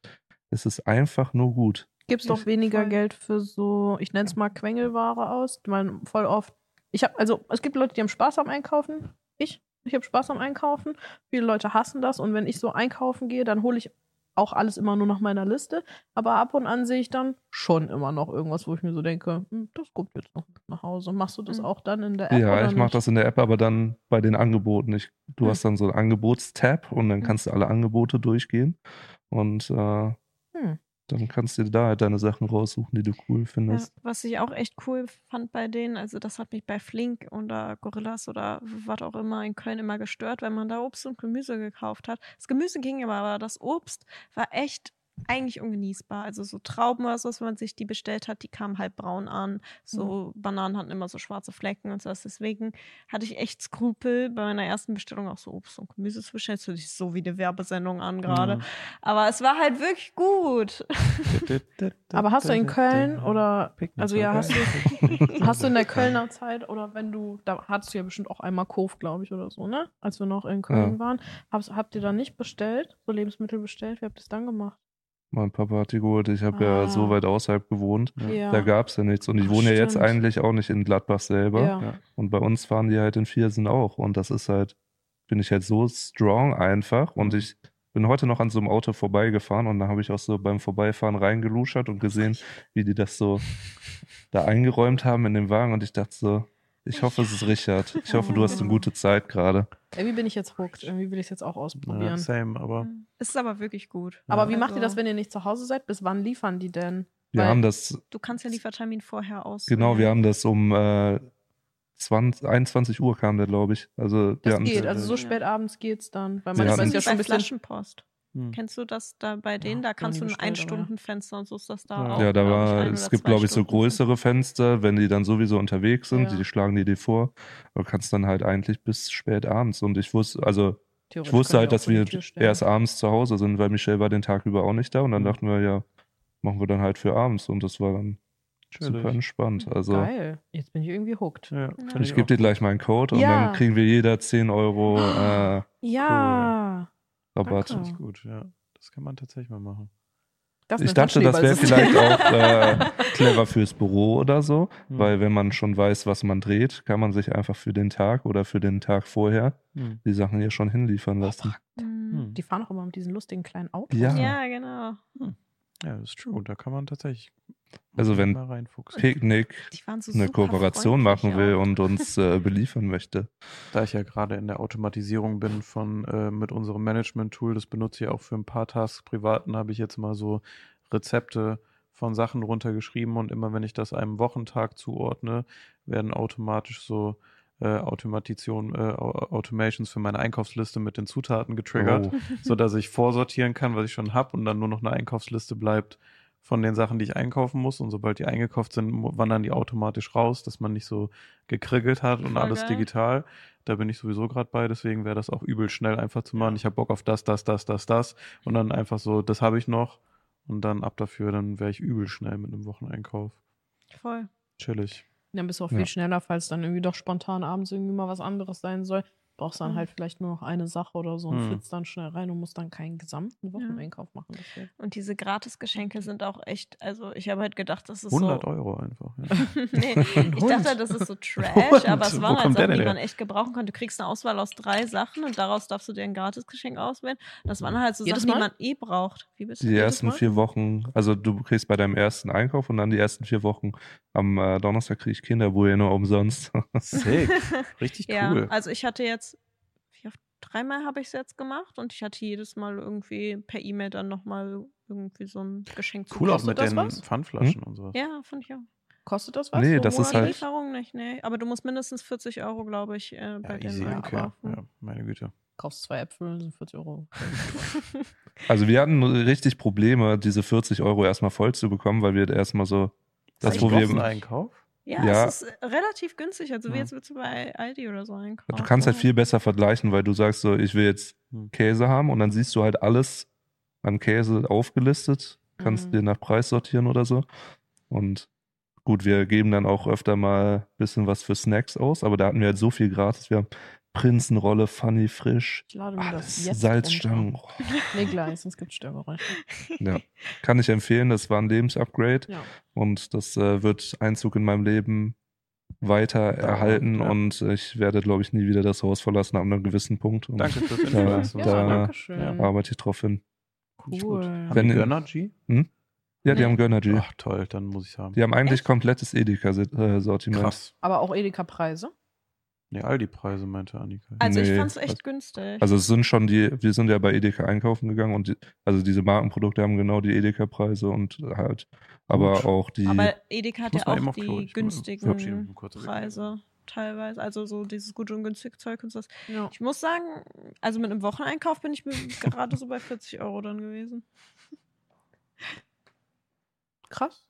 es ist einfach nur gut. Gibst Ja, doch weniger voll. Geld für so, ich nenne es mal Quengelware aus. Ich meine, voll oft. Ich habe, also es gibt Leute, die haben Spaß am Einkaufen. Ich, ich habe Spaß am Einkaufen. Viele Leute hassen das und wenn ich so einkaufen gehe, dann hole ich auch alles immer nur nach meiner Liste. Aber ab und an sehe ich dann schon immer noch irgendwas, wo ich mir so denke, hm, das kommt jetzt noch nach Hause. Machst du das Mhm. auch dann in der App? ja, oder ich mache das in der App, aber dann bei den Angeboten. Ich, du Hm. hast dann so einen Angebotstab und dann kannst du alle Angebote durchgehen und äh. Dann kannst du dir da halt deine Sachen raussuchen, die du cool Ja, findest. was ich auch echt cool fand bei denen, also das hat mich bei Flink oder Gorillas oder was auch immer in Köln immer gestört, wenn man da Obst und Gemüse gekauft hat. Das Gemüse ging immer, aber das Obst war echt eigentlich ungenießbar. Also so Trauben oder so, wenn man sich die bestellt hat, die kamen halb braun an. So Bananen hatten immer so schwarze Flecken und so. Deswegen hatte ich echt Skrupel bei meiner ersten Bestellung auch so Obst und Gemüse zu bestellen. Das hört sich so wie eine Werbesendung an gerade. Mhm. Aber es war halt wirklich gut. (laughs) Aber hast du in Köln oder, also ja, hast du, (laughs) hast du in der Kölner Zeit oder wenn du, da hattest du ja bestimmt auch einmal Kurf, glaube ich, oder so, ne? Als wir noch in Köln Ja. waren. Habs, habt ihr da nicht bestellt, so Lebensmittel bestellt? Wie habt ihr es dann gemacht? Mein Papa hat die geholt. Ich habe Ah. ja so weit außerhalb gewohnt. Ja. Da gab es ja nichts. Und ich Ach, wohne ja jetzt stimmt. eigentlich auch nicht in Gladbach selber. Ja. Ja. Und bei uns fahren die halt in Viersen auch. Und das ist halt, bin ich halt so strong einfach. Und Mhm. ich bin heute noch an so einem Auto vorbeigefahren und da habe ich auch so beim Vorbeifahren reingeluschert und gesehen, wie die das so da eingeräumt haben in dem Wagen. Und ich dachte so, ich hoffe, es ist Richard. Ich hoffe, du hast eine gute Zeit gerade. Irgendwie bin ich jetzt hooked. Irgendwie will ich es jetzt auch Ja, ausprobieren. same, aber Es ist aber wirklich gut. Aber wie Also- macht ihr das, wenn ihr nicht zu Hause seid? Bis wann liefern die denn? Wir Weil- haben das, Du kannst ja Liefertermin vorher aus. genau, wir haben das um äh, 20, 21 Uhr kam der, glaube ich. Also Das geht, also so Ja. spät abends geht's dann. Weil manchmal ist ja schon ein bisschen. Flaschenpost. Hm. Kennst du das da bei denen? Ja, Da kannst du ein. Ein-Stunden-Fenster und so ist das da Ja. auch. Ja, da ich, war, es gibt, glaube ich, so größere Fenster, wenn die dann sowieso unterwegs sind, Ja. die schlagen die dir vor. Du kannst dann halt eigentlich bis spät abends. Und ich wusste, also ich wusste halt, dass wir erst abends zu Hause sind, weil Michelle war den Tag über auch nicht da. Und dann Mhm. dachten wir, ja, machen wir dann halt für abends. Und das war dann Chillig. super entspannt. Also Geil. Jetzt bin ich irgendwie hooked. Ja, find ich gebe dir gleich meinen Code und dann kriegen wir jeder 10 Euro äh, Ja. Rabatt. Danke. Richtig gut, ja. Das kann man tatsächlich mal machen. Das Ich dachte, das wäre vielleicht auch äh, (laughs) clever fürs Büro oder so, Hm. weil wenn man schon weiß, was man dreht, kann man sich einfach für den Tag oder für den Tag vorher Hm. die Sachen hier schon hinliefern lassen. Mhm. Hm. Die fahren auch immer mit diesen lustigen kleinen Autos. Ja. Ja, genau. Ja, das ist true. Da kann man tatsächlich Also wenn. Picknick (laughs) so eine Kooperation machen will auch. und uns äh, beliefern möchte. Da ich ja gerade in der Automatisierung bin von äh, mit unserem Management-Tool, das benutze ich auch für ein paar Tasks privaten, habe ich jetzt mal so Rezepte von Sachen runtergeschrieben und immer wenn ich das einem Wochentag zuordne, werden automatisch so äh, Automation, äh, Au- Automations für meine Einkaufsliste mit den Zutaten getriggert, Oh. so dass ich vorsortieren kann, was ich schon habe und dann nur noch eine Einkaufsliste bleibt von den Sachen, die ich einkaufen muss und sobald die eingekauft sind, wandern die automatisch raus, dass man nicht so gekriggelt hat und Voll alles geil. digital. Da bin ich sowieso gerade bei, deswegen wäre das auch übel schnell einfach zu machen. Ich habe Bock auf das, das, das, das, das und dann einfach so, das habe ich noch und dann ab dafür, dann wäre ich übel schnell mit einem Wocheneinkauf. Voll. Chillig. Dann bist du auch Ja. viel schneller, falls dann irgendwie doch spontan abends irgendwie mal was anderes sein soll. Brauchst dann Mhm. halt vielleicht nur noch eine Sache oder so und Mhm. flitzt dann schnell rein und musst dann keinen gesamten Wocheneinkauf machen. Deswegen. Und diese Gratisgeschenke sind auch echt, also ich habe halt gedacht, das ist 100 so. Euro einfach. Ja. (laughs) nee, (laughs) ich dachte, das ist so (laughs) Trash, Hund. aber es waren halt Sachen, die man echt gebrauchen konnte. Du kriegst eine Auswahl aus drei Sachen und daraus darfst du dir ein Gratisgeschenk auswählen. Das waren halt so Jedes Sachen, die Mal? man eh braucht. Wie bist du Die ersten Mal? vier Wochen, also du kriegst bei deinem ersten Einkauf und dann die ersten vier Wochen am äh, Donnerstag kriege ich Kinderbueno umsonst. Sick. Richtig Ja, cool. also ich hatte jetzt, dreimal habe ich es jetzt gemacht und ich hatte jedes Mal irgendwie per E-Mail dann nochmal irgendwie so ein Geschenk Cool auch mit das den was? Pfandflaschen und sowas. Ja, fand ich auch. Kostet das was? Nee, so das ist Die halt-? Lieferung nicht, nee. Aber du musst mindestens 40 Euro, glaube ich, äh, bei Ja, den easy, okay. einkaufen. Ja, meine Güte. Kaufst zwei Äpfel, sind 40 Euro. (laughs) Also wir hatten richtig Probleme, diese 40 Euro erstmal voll zu bekommen, weil wir erstmal so, das echt wo wir, Einkauf? Ja, Ja. es ist äh, relativ günstig. Also wie Ja. jetzt willst du bei Aldi oder so einkaufen. du kannst halt viel besser vergleichen, weil du sagst so, ich will jetzt Hm. Käse haben und dann siehst du halt alles an Käse aufgelistet, kannst Mhm. dir nach Preis sortieren oder so. Und gut, wir geben dann auch öfter mal ein bisschen was für Snacks aus, aber da hatten wir halt so viel gratis. Wir haben Prinzenrolle, Funny Frisch, Ich lade mir das alles, jetzt Salzstangen. runter. (laughs) Nee, gleich, sonst gibt es Störgeräusche. Ja, kann ich empfehlen. Das war ein Lebensupgrade Ja. und das äh, wird Einzug in meinem Leben weiter erhalten ja. und ich werde, glaube ich, nie wieder das Haus verlassen ab einem gewissen Punkt. Und Danke fürs (laughs) Ja, Hinweis. Ja, da- danke schön. arbeite ich drauf hin. Gut. Cool. Haben Wenn- die Gönnergy? Ja, die Nee. haben Gönnergy. Ach toll, dann muss ich haben. Die haben eigentlich Echt? komplettes Edeka-Sortiment. Krass. Aber auch Edeka-Preise. Nee, all die Preise meinte Annika. Also ich Nee, fand's echt also- günstig. Also es sind schon die, wir sind ja bei Edeka einkaufen gegangen und die, also diese Markenprodukte haben genau die Edeka-Preise und halt, aber Gut. auch die. Aber Edeka hat ja auch die günstigen Preise teilweise. Also so dieses gut und günstig Zeug und so. Ja. Ich muss sagen, also mit einem Wocheneinkauf bin ich mir (laughs) gerade so bei 40 Euro dann gewesen. Krass.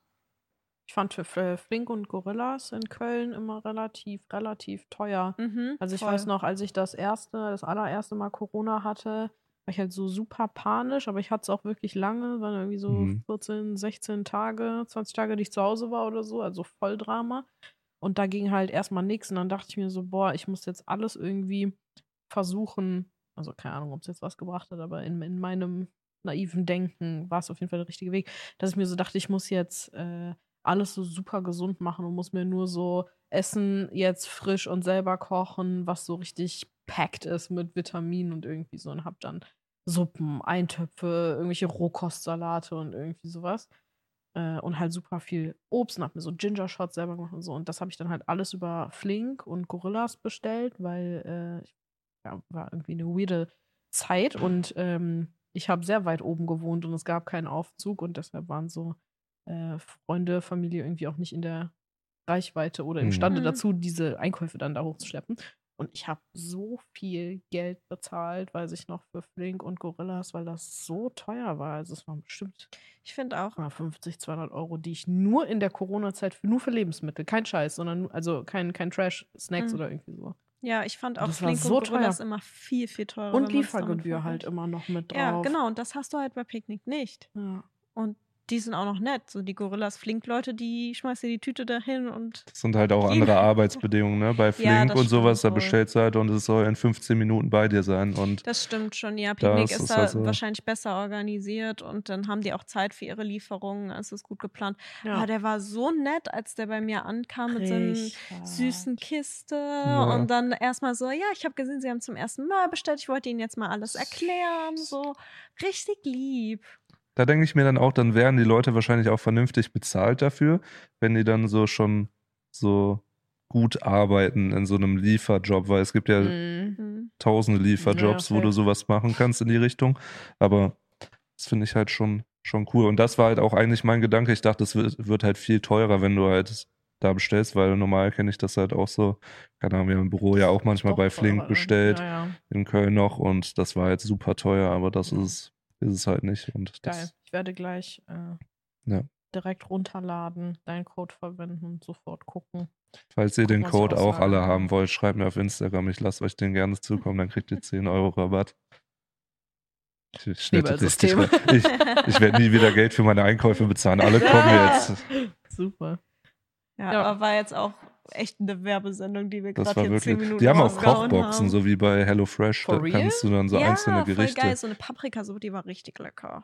Ich fand für für Flink und Gorillas in Köln immer relativ, relativ teuer. Mhm, Also ich voll. weiß noch, als ich das erste, das allererste Mal Corona hatte, war ich halt so super panisch, aber ich hatte es auch wirklich lange, waren irgendwie so Mhm. 14, 16 Tage, 20 Tage, die ich zu Hause war oder so, also voll Drama. Und da ging halt erstmal nichts und dann dachte ich mir so, boah, ich muss jetzt alles irgendwie versuchen, also keine Ahnung, ob es jetzt was gebracht hat, aber in, in meinem naiven Denken war es auf jeden Fall der richtige Weg, dass ich mir so dachte, ich muss jetzt äh, alles so super gesund machen und muss mir nur so Essen jetzt frisch und selber kochen, was so richtig packed ist mit Vitaminen und irgendwie so und hab dann Suppen, Eintöpfe, irgendwelche Rohkostsalate und irgendwie sowas. Äh, und halt super viel Obst und hab mir so Ginger Shots selber gemacht und so. Und das habe ich dann halt alles über Flink und Gorillas bestellt, weil äh, ja, war irgendwie eine weirde Zeit und ähm, ich habe sehr weit oben gewohnt und es gab keinen Aufzug und deshalb waren so äh, Freunde, Familie irgendwie auch nicht in der Reichweite oder Mhm. imstande Mhm. dazu, diese Einkäufe dann da hochzuschleppen. Und ich habe so viel Geld bezahlt, weiß ich noch, für Flink und Gorillas, weil das so teuer war. Also es waren bestimmt Ich finde auch. 150, 200 Euro, die ich nur in der Corona-Zeit für, nur für Lebensmittel, kein Scheiß, sondern also kein, kein Trash, Snacks Mhm. oder irgendwie so. Ja, ich fand auch Das Flink so und Gorillas teuer. immer viel, viel teurer. Und Liefergebühr halt immer noch mit drauf. Ja, genau. Und das hast du halt bei Picknick nicht. Ja. Und die sind auch noch nett. So die Gorillas Flink-Leute, die schmeißt dir die Tüte dahin und Das sind halt auch Die- andere (laughs) Arbeitsbedingungen, ne? Bei Flink das und sowas, stimmt da wohl. bestellst du halt und es soll in 15 Minuten bei dir sein. Und das stimmt schon. Ja, Picknick ist, ist da also- wahrscheinlich besser organisiert und dann haben die auch Zeit für ihre Lieferungen. Es ist gut geplant. Ja. Aber der war so nett, als der bei mir ankam mit so einer Richtig. süßen Kiste Ja. und dann erstmal so, ja, ich habe gesehen, Sie haben zum ersten Mal bestellt, ich wollte Ihnen jetzt mal alles erklären, so richtig lieb. Da denke ich mir dann auch, dann wären die Leute wahrscheinlich auch vernünftig bezahlt dafür, wenn die dann so schon so gut arbeiten in so einem Lieferjob, weil es gibt ja Mhm. Hm. tausende Lieferjobs, Ja, wo du sowas machen kannst in die Richtung. Aber das finde ich halt schon, schon cool. Und das war halt auch eigentlich mein Gedanke. Ich dachte, es wird, wird halt viel teurer, wenn du halt da bestellst, weil normal kenne ich das halt auch so. Keine Ahnung, wir haben im Büro ja auch manchmal bei Flink ne? bestellt, Ja, ja. in Köln noch. Und das war halt super teuer, aber das ist, ist es halt nicht. Und Geil. das, Ich werde gleich äh, Ja. direkt runterladen, deinen Code verwenden und sofort gucken. falls ihr den Code auch alle haben wollt, schreibt mir auf Instagram. Ich lasse euch den gerne zukommen, dann kriegt ihr 10 Euro Rabatt. Ich, ich, schnitte ich, ich werde nie wieder Geld für meine Einkäufe bezahlen. Alle kommen jetzt. (laughs) Super. Ja, Ja. aber war jetzt auch echt eine Werbesendung, die wir Das gerade war hier zehn wirklich. Minuten Die haben auch Kochboxen, haben. so wie bei HelloFresh. For Da real? kannst du dann so ja, einzelne Gerichte. voll geil. So eine Paprikasuppe, die war richtig lecker.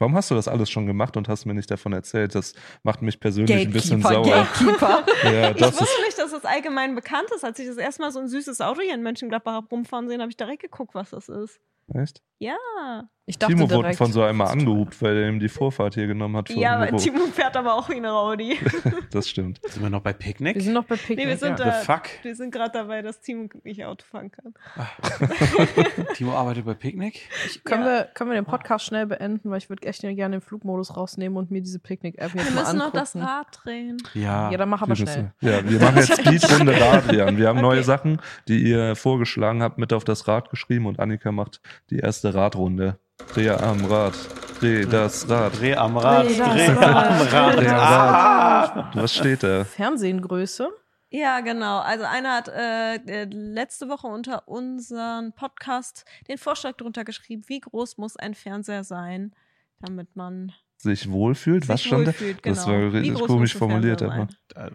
Warum hast du das alles schon gemacht und hast mir nicht davon erzählt? Das macht mich persönlich ein bisschen sauer. Gatekeeper. (laughs) Ja, Ich wusste nicht, dass das allgemein bekannt ist. Als ich das erste Mal so ein süßes Auto hier in Mönchengladbach rumfahren sehen, habe ich direkt geguckt, was das ist. Echt? Ja. Ich dachte Timo wurde von so einem angehupt, weil er ihm die Vorfahrt hier genommen hat. Ja, aber. Timo fährt aber auch wie eine Audi. (laughs) Das stimmt. Sind wir noch bei Picknick? Wir sind noch bei Picknick. Nee, wir sind ja. da. The fuck? Wir sind gerade dabei, dass Timo nicht Auto fahren kann. Timo arbeitet bei Picknick? Können, Ja. wir, können wir den Podcast schnell beenden, weil ich würde echt gerne den Flugmodus rausnehmen und mir diese Picknick-App jetzt Wir mal müssen noch angucken. das Rad drehen. Ja. Ja, dann mach aber Wir schnell. müssen- Ja, wir machen jetzt (laughs) Speedrunde Radrian. Wir haben neue Okay. Sachen, die ihr vorgeschlagen habt, mit auf das Rad geschrieben und Annika macht die erste Radrunde. Dreh am Rad, dreh das Rad. Dreh am Rad, Dreh dreh am Rad. Dreh am Ah. Rad. Was steht da? Fernsehgröße. Ja, genau. Also einer hat äh, äh, letzte Woche unter unseren Podcast den Vorschlag drunter geschrieben, wie groß muss ein Fernseher sein, damit man sich wohlfühlt. Was Sich stand da? wohlfühlt, Das genau. war richtig komisch formuliert. Aber.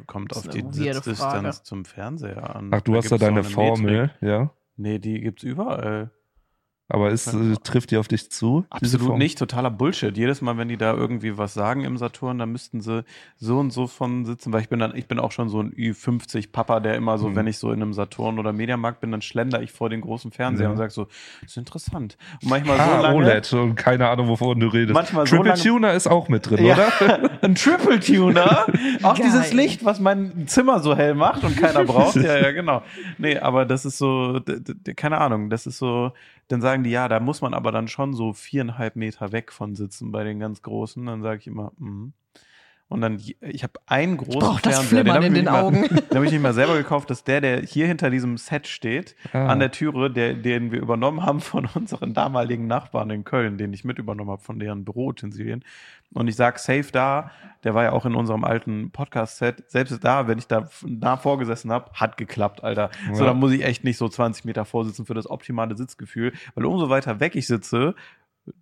Kommt auf die Sitzdistanz Frage. zum Fernseher an. Ach, du hast da deine Formel, Metrik. ja. Nee, die gibt's überall. Aber ist, äh, trifft die auf dich zu? Absolut nicht, totaler Bullshit. Jedes Mal, wenn die da irgendwie was sagen im Saturn, dann müssten sie so und so von sitzen, weil ich bin dann, ich bin auch schon so ein Ü50 Papa, der immer so, Mhm. wenn ich so in einem Saturn oder Mediamarkt bin, dann schlender ich vor den großen Fernseher Ja. und sag so, das ist interessant. Und manchmal Ah, so lange. OLED und keine Ahnung, wovon du redest. Manchmal so Triple lange- Tuner ist auch mit drin, Ja. oder? (laughs) Ein Triple Tuner. Auch (laughs) Geil. dieses Licht, was mein Zimmer so hell macht und keiner braucht. (laughs) ja, ja, genau. Nee, aber das ist so, keine Ahnung, das ist so, dann sagen die, ja, da muss man aber dann schon so viereinhalb Meter weg von sitzen bei den ganz Großen. Dann sage ich immer, mhm. Und dann, ich habe einen großen brauch das Fernseher, Flimmern ich in den Augen. Mal, den habe ich nicht mal selber gekauft, dass der, der hier hinter diesem Set steht, Ah. an der Türe, der, den wir übernommen haben von (laughs) unseren damaligen Nachbarn in Köln, den ich mit übernommen habe von deren Büroutensilien. Und ich sag safe da, der war ja auch in unserem alten Podcast-Set, selbst da, wenn ich da nah vorgesessen habe, hat geklappt, Alter. So, Ja. da muss ich echt nicht so 20 Meter vorsitzen für das optimale Sitzgefühl, weil umso weiter weg ich sitze,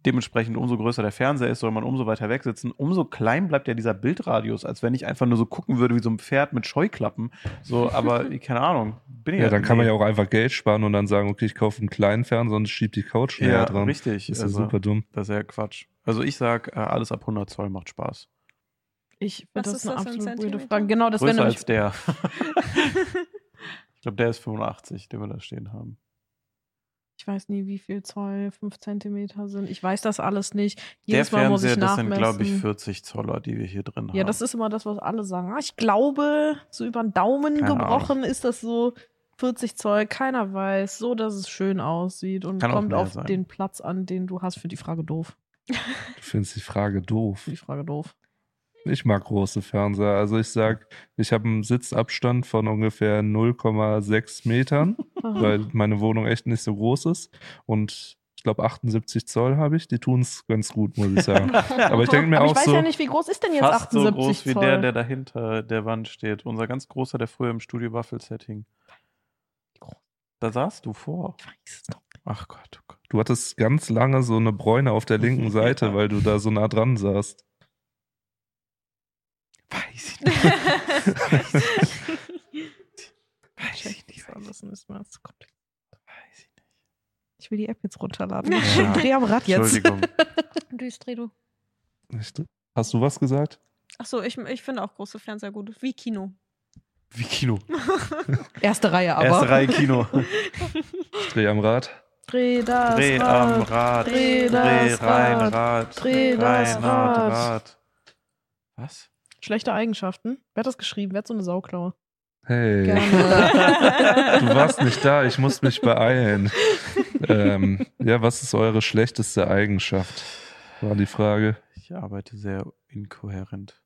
dementsprechend umso größer der Fernseher ist, soll man umso weiter weg sitzen, umso klein bleibt ja dieser Bildradius, als wenn ich einfach nur so gucken würde wie so ein Pferd mit Scheuklappen. So, aber (laughs) keine Ahnung, bin ich Ja, dann kann man ja auch einfach Geld sparen und dann sagen, okay, ich kaufe einen kleinen Fernseher und schieb die Couch näher ja, dran. richtig. Das ist also, ja super dumm. Das ist ja Quatsch. Also ich sag, äh, alles ab 100 Zoll macht Spaß. Ich Was das ist eine das absolut Zentimeter? Frage. Genau, das wäre Größer nämlich als der. (laughs) ich glaube, der ist 85, den wir da stehen haben. Ich weiß nie, wie viel Zoll 5 Zentimeter sind. Ich weiß das alles nicht. Der Jedes Mal muss Fernseher, das sind, nachmessen. glaube ich, 40 Zoller, die wir hier drin haben. ja, das ist immer das, was alle sagen. Ah, Ich glaube, so über den Daumen Keine gebrochen ist das so 40 Zoll. Keiner weiß, so dass es schön aussieht und Kann kommt auf sein. den Platz an, den du hast für die Frage doof. Du findest die Frage doof. Die Frage doof. Ich mag große Fernseher. Also ich sag, ich habe einen Sitzabstand von ungefähr 0,6 Metern, (laughs) weil meine Wohnung echt nicht so groß ist. Und ich glaube 78 Zoll habe ich. Die tun es ganz gut, muss ich sagen. (laughs) Aber ich denke mir Aber ich auch weiß so, ja nicht, wie groß ist denn jetzt Fast so 78 groß wie Zoll? der, der dahinter der Wand steht. Unser ganz großer, der früher im Studio Waffel-Set hing. Da saßt du vor. Ich weiß es doch. Ach Gott, oh Gott. du hattest ganz lange so eine Bräune auf der linken (laughs) Seite, weil du da so nah dran saßt. Weiß ich nicht. (laughs) Weiß ich nicht. das alles nicht. Weiß ich nicht. Ich will die App jetzt runterladen. Ja. Ich dreh am Rad jetzt. Entschuldigung. (laughs) Düst, dreh du. Hast du was gesagt? Achso, ich, ich finde auch große Fernseher gut. Wie Kino. Wie Kino. (laughs) Erste Reihe aber. Erste Reihe Kino. Ich drehe am Rad. Dreh das Dreh Rad. am Rad. Dreh Dreh das rein, Rad. Rad. Dreh das rein, Rad. Rad. Was? Schlechte Eigenschaften. Wer hat das geschrieben? Wer hat so eine Sauklaue? Hey. Gerne. (laughs) Du warst nicht da, ich muss mich beeilen. ähm, ja, was ist eure schlechteste Eigenschaft? War die Frage. Ich arbeite sehr inkohärent.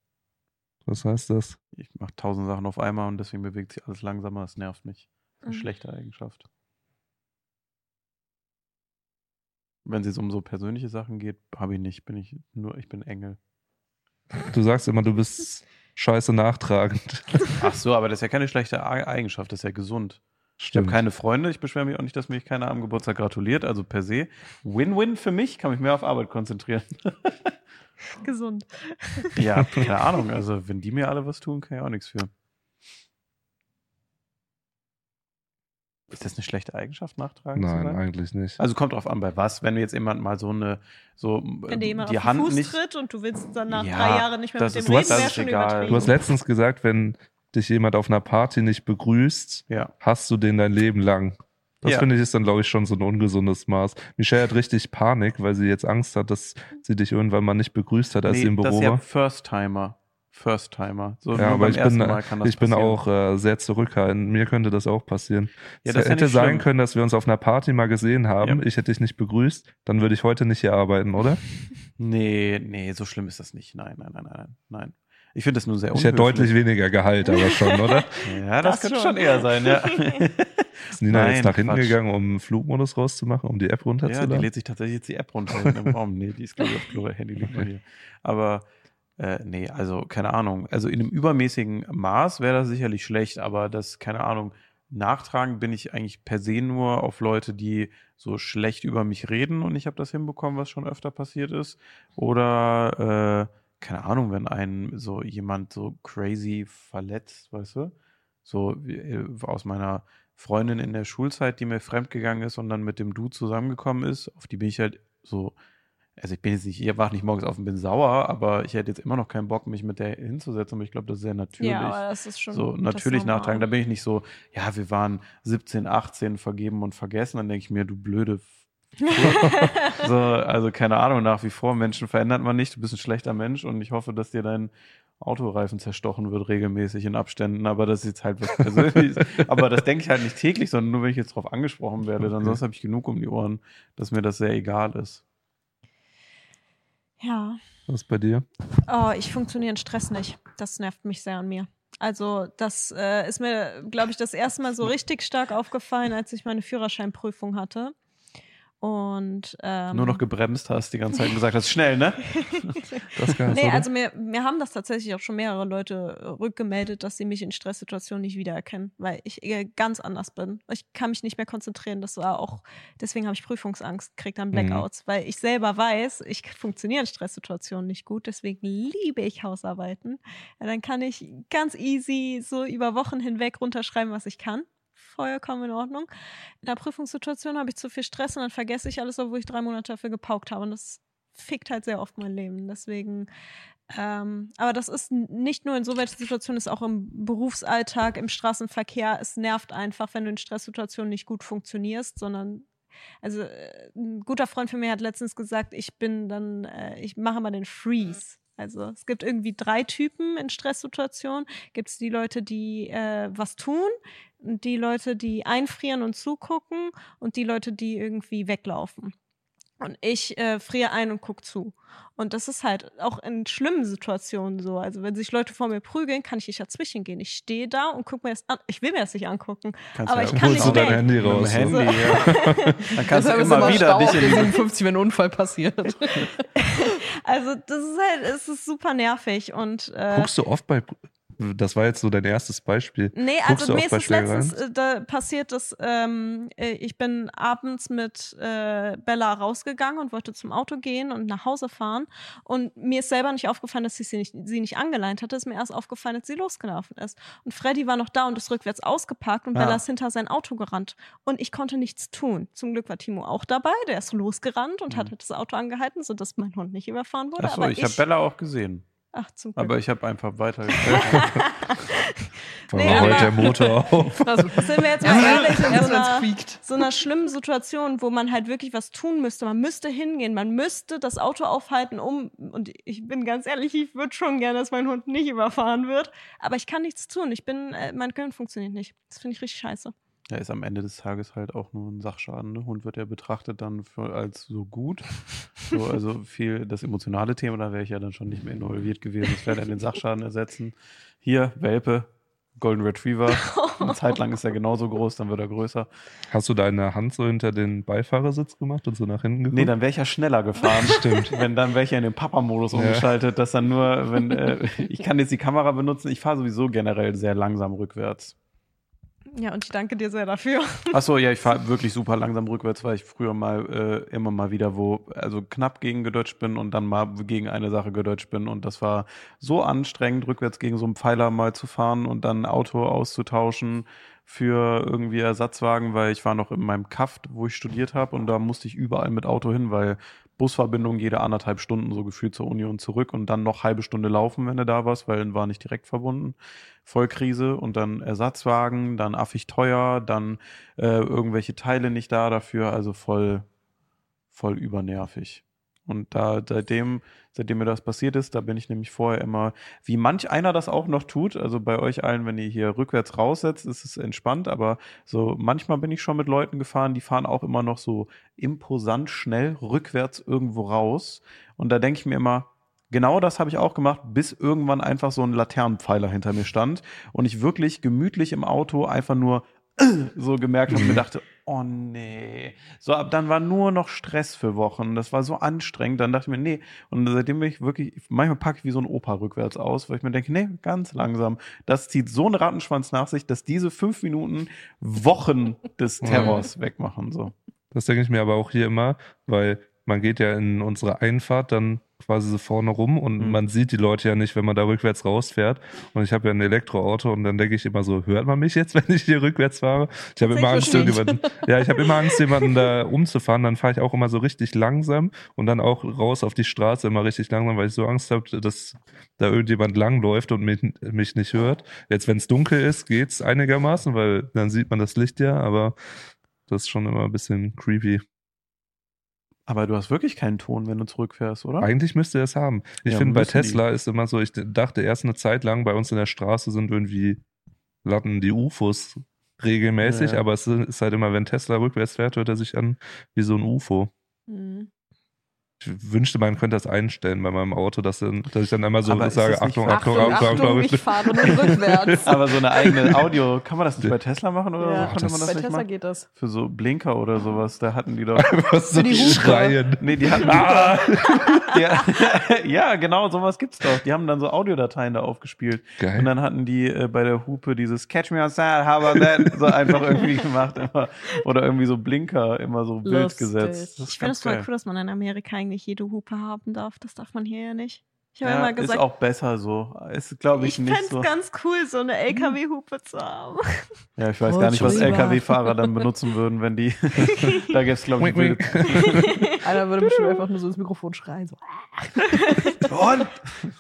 Was heißt das? Ich mache tausend Sachen auf einmal und deswegen bewegt sich alles langsamer. Das nervt mich. Eine Mhm. schlechte Eigenschaft. Wenn es jetzt um so persönliche Sachen geht, habe ich nicht. Bin ich nur, ich bin Engel. Du sagst immer, du bist scheiße nachtragend. Ach so, aber das ist ja keine schlechte Ei- Eigenschaft, das ist ja gesund. Ich habe Stimmt. keine Freunde, ich beschwere mich auch nicht, dass mich keiner am Geburtstag gratuliert. Also per se, Win-Win für mich, kann mich mehr auf Arbeit konzentrieren. Gesund. ja, (laughs) keine Ahnung. Also wenn die mir alle was tun, kann ich auch nichts für. Ist das eine schlechte Eigenschaft, nachtragen zu Nein, sein? eigentlich nicht. Also kommt drauf an, bei was. Wenn jetzt jemand mal so eine, so Wenn dir jemand die auf den Hand Fuß nicht. tritt und du willst dann nach Ja, drei Jahren nicht mehr das mit ist- dem du reden, hast- wäre das ist schon egal. Du hast letztens gesagt, wenn dich jemand auf einer Party nicht begrüßt, Ja. hast du den dein Leben lang. Das Ja. finde ich ist dann, glaube ich, schon so ein ungesundes Maß. Michelle hat richtig Panik, weil sie jetzt Angst hat, dass sie dich irgendwann mal nicht begrüßt hat, als sie im das Büro ist ja war. First-Timer. First-Timer. So Ja, aber ich ersten bin, Mal kann das ich bin auch äh, sehr zurückhaltend. Mir könnte das auch passieren. Ja, es das ja hätte nicht sein schlimm. können, dass wir uns auf einer Party mal gesehen haben. Ja. Ich hätte dich nicht begrüßt. Dann würde ich heute nicht hier arbeiten, oder? (laughs) Nee, nee, so schlimm ist das nicht. Nein, nein, nein, nein, nein. Ich finde das nur sehr Ich hätte unhöflich. deutlich weniger Gehalt, aber schon, oder? (laughs) Ja, das, Das könnte schon. schon eher sein, ja. (laughs) Ist Nina Nein, jetzt nach hinten Quatsch. gegangen, um Flugmodus rauszumachen, um die App ja, die runterzuladen? lädt sich tatsächlich jetzt die App runter im Raum. Nee, die ist, glaube ich, auf Klo, Handy liegt nur hier. Aber äh, nee, also keine Ahnung. Also in einem übermäßigen Maß wäre das sicherlich schlecht, aber das, keine Ahnung, nachtragen bin ich eigentlich per se nur auf Leute, die so schlecht über mich reden und ich habe das hinbekommen, was schon öfter passiert ist. Oder, äh, keine Ahnung, wenn ein so jemand so crazy verletzt, weißt du? So äh, aus meiner Freundin in der Schulzeit, die mir fremdgegangen ist und dann mit dem Du zusammengekommen ist, auf die bin ich halt so also ich bin jetzt nicht, ich wach nicht morgens auf und bin sauer, aber ich hätte jetzt immer noch keinen Bock, mich mit der hinzusetzen, aber ich glaube, das ist sehr natürlich. Ja, aber das ist schon so natürlich nachtragen. Da bin ich nicht so, ja, wir waren 17, 18, vergeben und vergessen. Dann denke ich mir, du blöde. (laughs) So, also keine Ahnung, nach wie vor, Menschen verändert man nicht. Du bist ein schlechter Mensch und ich hoffe, dass dir dein Autoreifen zerstochen wird regelmäßig in Abständen, aber das ist jetzt halt was Persönliches. (laughs) aber das denke ich halt nicht täglich, sondern nur, wenn ich jetzt drauf angesprochen werde. Dann Okay. sonst habe ich genug um die Ohren, dass mir das sehr egal ist. Ja. Was ist bei dir? Oh, ich funktioniere in Stress nicht. Das nervt mich sehr an mir. Also, das äh, ist mir, glaube ich, das erste Mal so richtig stark aufgefallen, als ich meine Führerscheinprüfung hatte. Und ähm, Nur noch gebremst hast, die ganze Zeit und gesagt hast, schnell, ne? (laughs) Das Nee, also mir, mir haben das tatsächlich auch schon mehrere Leute äh, rückgemeldet, dass sie mich in Stresssituationen nicht wiedererkennen, weil ich äh, ganz anders bin. Ich kann mich nicht mehr konzentrieren. Das war auch, deswegen habe ich Prüfungsangst, krieg dann Blackouts, weil ich selber weiß, ich funktioniere in Stresssituationen nicht gut, deswegen liebe ich Hausarbeiten. Ja, dann kann ich ganz easy so über Wochen hinweg runterschreiben, was ich kann. Vollkommen in Ordnung. In der Prüfungssituation habe ich zu viel Stress und dann vergesse ich alles, obwohl ich drei Monate dafür gepaukt habe. Und das fickt halt sehr oft mein Leben. Deswegen, ähm, aber das ist nicht nur in so welchen Situationen, ist auch im Berufsalltag, im Straßenverkehr. Es nervt einfach, wenn du in Stresssituationen nicht gut funktionierst, sondern also äh, ein guter Freund von mir hat letztens gesagt, ich bin dann, äh, ich mache mal den Freeze. Also es gibt irgendwie drei Typen in Stresssituationen. Gibt es die Leute, die äh, was tun, die Leute, die einfrieren und zugucken und die Leute, die irgendwie weglaufen. Und ich äh, friere ein und guck zu. Und das ist halt auch in schlimmen Situationen so. Also wenn sich Leute vor mir prügeln, kann ich nicht dazwischen gehen. Ich stehe da und gucke mir das an. Ich will mir das nicht angucken. Kannst aber ja ich auch kann Holst nicht du dein. Handy Mit dem raus. Handy, so. ja. (laughs) Dann kannst du immer wieder dich in 57, wenn ein Unfall passiert. (laughs) Also das ist halt, es ist super nervig und äh, Guckst du oft bei. Das war jetzt so dein erstes Beispiel. Nee, Guckst also mir ist es letztens äh, da passiert, dass ähm, äh, ich bin abends mit äh, Bella rausgegangen und wollte zum Auto gehen und nach Hause fahren. Und mir ist selber nicht aufgefallen, dass ich sie nicht, sie nicht angeleint hatte. Es ist mir erst aufgefallen, als sie losgelaufen ist. Und Freddy war noch da und ist rückwärts ausgeparkt und Ah. Bella ist hinter sein Auto gerannt. Und ich konnte nichts tun. Zum Glück war Timo auch dabei, der ist losgerannt und hat das Auto angehalten, sodass mein Hund nicht überfahren wurde. Achso, aber ich habe Bella auch gesehen. Ach, zum Glück. Aber ich habe einfach weiter. (laughs) Vor Nee, rollt aber- der Motor (laughs) auf. Also, Sind wir jetzt mal ehrlich, in so einer, so einer schlimmen Situation, wo man halt wirklich was tun müsste. Man müsste hingehen, man müsste das Auto aufhalten, um, und ich bin ganz ehrlich, ich würde schon gerne, dass mein Hund nicht überfahren wird, aber ich kann nichts tun. Ich bin, äh, mein Gehirn funktioniert nicht. Das finde ich richtig scheiße. Ja, ist am Ende des Tages halt auch nur ein Sachschaden. Ne? Hund wird ja betrachtet dann für, als so gut. So, (laughs) also viel das emotionale Thema, da wäre ich ja dann schon nicht mehr involviert gewesen. Das wäre dann den Sachschaden ersetzen. Hier, Welpe, Golden Retriever. (laughs) Eine Zeit lang ist er genauso groß, dann wird er größer. Hast du deine Hand so hinter den Beifahrersitz gemacht und so nach hinten geguckt? Nee, dann wäre ich ja schneller gefahren. (laughs) Stimmt. Wenn dann wäre ich ja in den Papa-Modus Ja. umgeschaltet, dass dann nur, wenn äh, ich kann jetzt die Kamera benutzen, ich fahre sowieso generell sehr langsam rückwärts. Ja, und ich danke dir sehr dafür. Achso, ja, ich fahre wirklich super langsam rückwärts, weil ich früher mal äh, immer mal wieder wo, also knapp gegen gedeutscht bin und dann mal gegen eine Sache gedeutscht bin. Und das war so anstrengend, rückwärts gegen so einen Pfeiler mal zu fahren und dann ein Auto auszutauschen für irgendwie Ersatzwagen, weil ich war noch in meinem Kaft, wo ich studiert habe und da musste ich überall mit Auto hin, weil Busverbindung jede anderthalb Stunden so gefühlt zur Uni und zurück und dann noch halbe Stunde laufen, wenn du da warst, weil dann war nicht direkt verbunden. Vollkrise und dann Ersatzwagen, dann affig teuer, dann äh, irgendwelche Teile nicht da dafür, also voll, voll übernervig. Und da seitdem, seitdem mir das passiert ist, da bin ich nämlich vorher immer, wie manch einer das auch noch tut, also bei euch allen, wenn ihr hier rückwärts raussetzt, ist es entspannt, aber so manchmal bin ich schon mit Leuten gefahren, die fahren auch immer noch so imposant schnell rückwärts irgendwo raus. Und da denke ich mir immer, genau das habe ich auch gemacht, bis irgendwann einfach so ein Laternenpfeiler hinter mir stand und ich wirklich gemütlich im Auto einfach nur (clears throat) so gemerkt habe und mir dachte, oh nee. So, ab dann war nur noch Stress für Wochen. Das war so anstrengend. Dann dachte ich mir, nee. Und seitdem bin ich wirklich, manchmal packe ich wie so ein Opa rückwärts aus, weil ich mir denke, nee, ganz langsam. Das zieht so einen Rattenschwanz nach sich, dass diese fünf Minuten Wochen des Terrors wegmachen. So. Das denke ich mir aber auch hier immer, weil man geht ja in unsere Einfahrt dann quasi so vorne rum und Mhm. man sieht die Leute ja nicht, wenn man da rückwärts rausfährt. Und ich habe ja ein Elektroauto und dann denke ich immer so, hört man mich jetzt, (laughs) wenn ich hier rückwärts fahre? Ich habe immer Angst, irgendjemanden, ja, ich habe immer Angst, jemanden da umzufahren. Dann fahre ich auch immer so richtig langsam und dann auch raus auf die Straße immer richtig langsam, weil ich so Angst habe, dass da irgendjemand langläuft und mich, mich nicht hört. Jetzt, wenn es dunkel ist, geht's einigermaßen, weil dann sieht man das Licht ja, aber das ist schon immer ein bisschen creepy. Aber du hast wirklich keinen Ton, wenn du zurückfährst, oder? Eigentlich müsste er es haben. Ich Ja, finde, bei Tesla ist immer so, ich dachte erst eine Zeit lang, bei uns in der Straße sind irgendwie Latten die UFOs regelmäßig, Ja. aber es ist halt immer, wenn Tesla rückwärts fährt, hört er sich an wie so ein UFO. Mhm. Ich wünschte, man könnte das einstellen bei meinem Auto, dass, dann, dass ich dann immer so Aber sage, Achtung, Achtung, Achtung, Achtung, Achtung, Achtung. ich fahre nur rückwärts. (laughs) Aber so eine eigene Audio, kann man das nicht bei Tesla machen oder Ja? Konnte man das bei nicht Tesla machen? geht das. Für so Blinker oder sowas, da hatten die doch. (laughs) Was so Für die schreien. Nee, die hatten. Ah! Ja, (laughs) ja, genau, sowas gibt's doch. Die haben dann so Audiodateien da aufgespielt. Und Geil. dann hatten die äh, bei der Hupe dieses Catch Me Outside, how about that? So einfach irgendwie gemacht. Immer. Oder irgendwie so Blinker immer so Lustig. gesetzt. Das ist Ich finde es voll cool, dass man in Amerika eigentlich jede Hupe haben darf. Das darf man hier ja nicht. Ich habe Ja, immer ist gesagt, auch besser so. Ist, glaube ich, ich nicht fände es so. ganz cool, so eine LKW-Hupe zu haben. (laughs) Ja, ich weiß Oh, gar nicht, was. LKW-Fahrer dann benutzen würden, wenn die. (laughs) (laughs) da gäbe es, glaube ich, Wink, wink. Einer würde bestimmt einfach nur so ins Mikrofon schreien. So. Und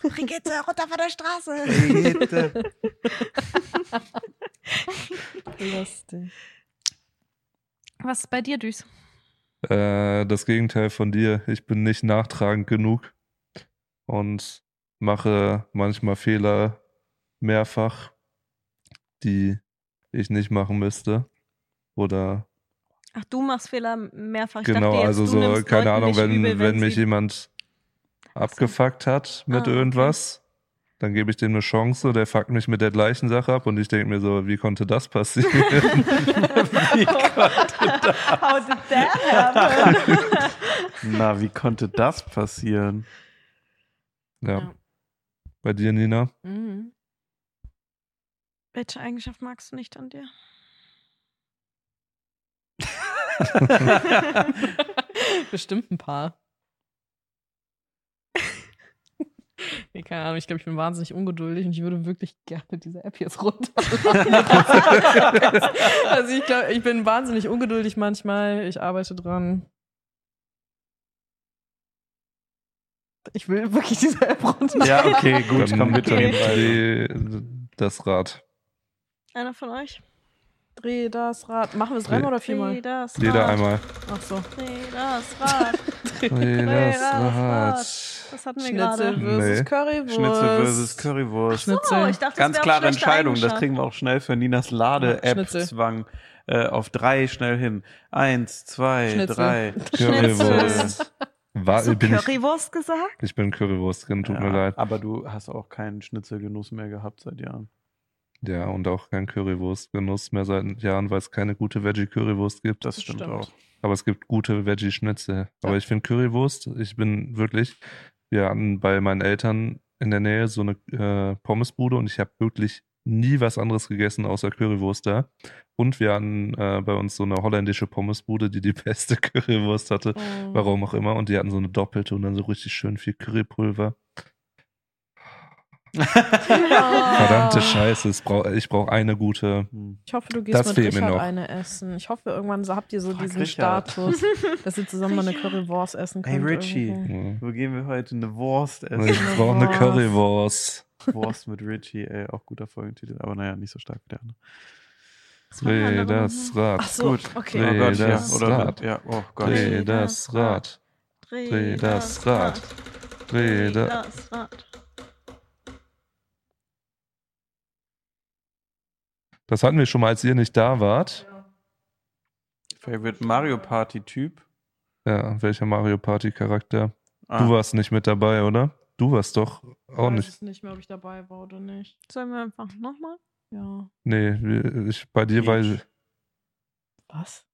Brigitte, runter von der Straße. Bitte. Lustig. Was ist bei dir, Düs? Äh, das Gegenteil von dir. Ich bin nicht nachtragend genug und mache manchmal Fehler mehrfach, die ich nicht machen müsste. Oder Ach, du machst Fehler mehrfach. Ich genau, jetzt, also so, keine Leuten Ahnung, wenn, übel, wenn mich sie- jemand abgefuckt hat mit Ah, irgendwas, dann gebe ich dem eine Chance, der fuckt mich mit der gleichen Sache ab und ich denke mir so, wie konnte das passieren? (laughs) Wie konnte How did that happen? (laughs) Na, wie konnte das passieren? ja. Ja. Bei dir, Nina? Mhm. Welche Eigenschaft magst du nicht an dir? (laughs) Bestimmt ein paar. (laughs) Nee, keine Ahnung, ich glaube, ich bin wahnsinnig ungeduldig und ich würde wirklich gerne diese App jetzt runterladen. (laughs) also ich glaube, ich bin wahnsinnig ungeduldig manchmal. Ich arbeite dran. Ich will wirklich diese App runterladen. ja, okay, gut, Dann komm mitnehmen. dreh das Rad. Einer von euch? Dreh das Rad. Machen wir es dreimal oder viermal? Dreh das Jeder Rad. einmal. Ach so. Dreh das Rad. Dreh das (laughs) das Rad. Das hatten wir Schnitzel gerade. versus Nee. Currywurst. Schnitzel versus Currywurst. Schnitzel. Oh, ich dachte, Ganz das klare Entscheidung. Das kriegen wir auch schnell für Ninas. Lade-App-Zwang. Äh, auf drei schnell hin. Eins, zwei, Schnitzel. drei. Currywurst. War, Hast du bin ich, Currywurst gesagt? ich bin Currywurst, tut Ja, mir leid. Aber du hast auch keinen Schnitzelgenuss mehr gehabt seit Jahren. Ja, und auch kein Currywurstgenuss mehr seit Jahren, weil es keine gute Veggie-Currywurst gibt. Das stimmt, stimmt. auch. Aber es gibt gute Veggie-Schnitzel. Aber Ja. ich finde Currywurst, ich bin wirklich, wir hatten bei meinen Eltern in der Nähe so eine äh, Pommesbude und ich habe wirklich nie was anderes gegessen außer Currywurst da. Und wir hatten äh, bei uns so eine holländische Pommesbude, die die (laughs) beste Currywurst hatte. Oh. Warum auch immer. Und die hatten so eine doppelte und dann so richtig schön viel Currypulver. Verdammte Ah. Scheiße, brauch, ich brauche eine gute. Ich hoffe, du gehst Das mit Richard noch. eine essen. Ich hoffe, irgendwann so habt ihr so Frag diesen Richard. Status, (laughs) dass ihr zusammen mal eine. Currywurst essen Hey, könnt. Richie. irgendwo. Ja. Wo gehen wir heute? Eine Wurst essen. Ich brauche eine Wurst. Currywurst. Wurst mit Richie, ey, auch guter Folgentitel. Aber naja, nicht so stark wie der andere. Dreh das. Rad. Ach so, Gut. okay. Dreh oh Gott, ja. das Oder, Rad. ja, oh Gott. Dreh das Rad. Dreh das Rad. Dreh das. das Rad. Das hatten wir schon mal, als ihr nicht da wart. Favorite Mario Party Typ. Ja, welcher Mario Party Charakter? Ah, Du warst nicht mit dabei, oder? Du warst doch Ich auch weiß nicht. es nicht mehr, ob ich dabei war oder nicht. Sollen wir einfach nochmal? Ja. Nee, ich, bei dir Peach. war ich. Was?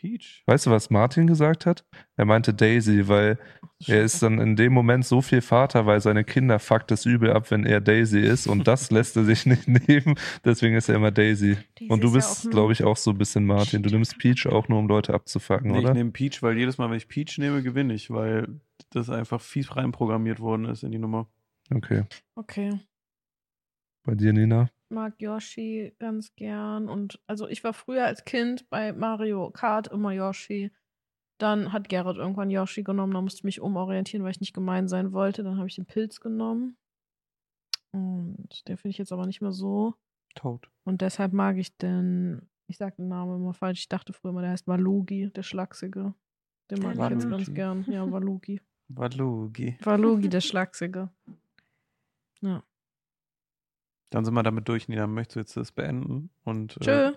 Peach. Weißt du, was Martin gesagt hat? Er meinte Daisy, weil er ist dann in dem Moment so viel Vater, weil seine Kinder fuckt es übel ab, wenn er Daisy ist und das (laughs) lässt er sich nicht (laughs) nehmen. Deswegen ist er immer Daisy. Daisy Und du ist ja bist, auch glaube ich, auch so ein bisschen Martin. Du nimmst Peach auch nur, um Leute abzufacken, Nee, ich oder? nehme Peach, weil jedes Mal, wenn ich Peach nehme, gewinne ich, weil das einfach fies reinprogrammiert worden ist in die Nummer. Okay. Okay. Bei dir, Nina? Mag Yoshi ganz gern. Und also ich war früher als Kind bei Mario Kart immer Yoshi. Dann hat Gerrit irgendwann Yoshi genommen, da musste ich mich umorientieren, weil ich nicht gemein sein wollte. Dann habe ich den Pilz genommen. Und den finde ich jetzt aber nicht mehr so. Toad. Und deshalb mag ich den, ich sag den Namen immer falsch, ich dachte früher immer, der heißt Walugi, der Schlachsige. Den mag ich jetzt ganz gern. Ja, Walugi. Walugi. Walugi, der Schlachsige. Ja. Dann sind wir damit durch, Nina. Möchtest du jetzt das beenden? Und, äh, Tschö.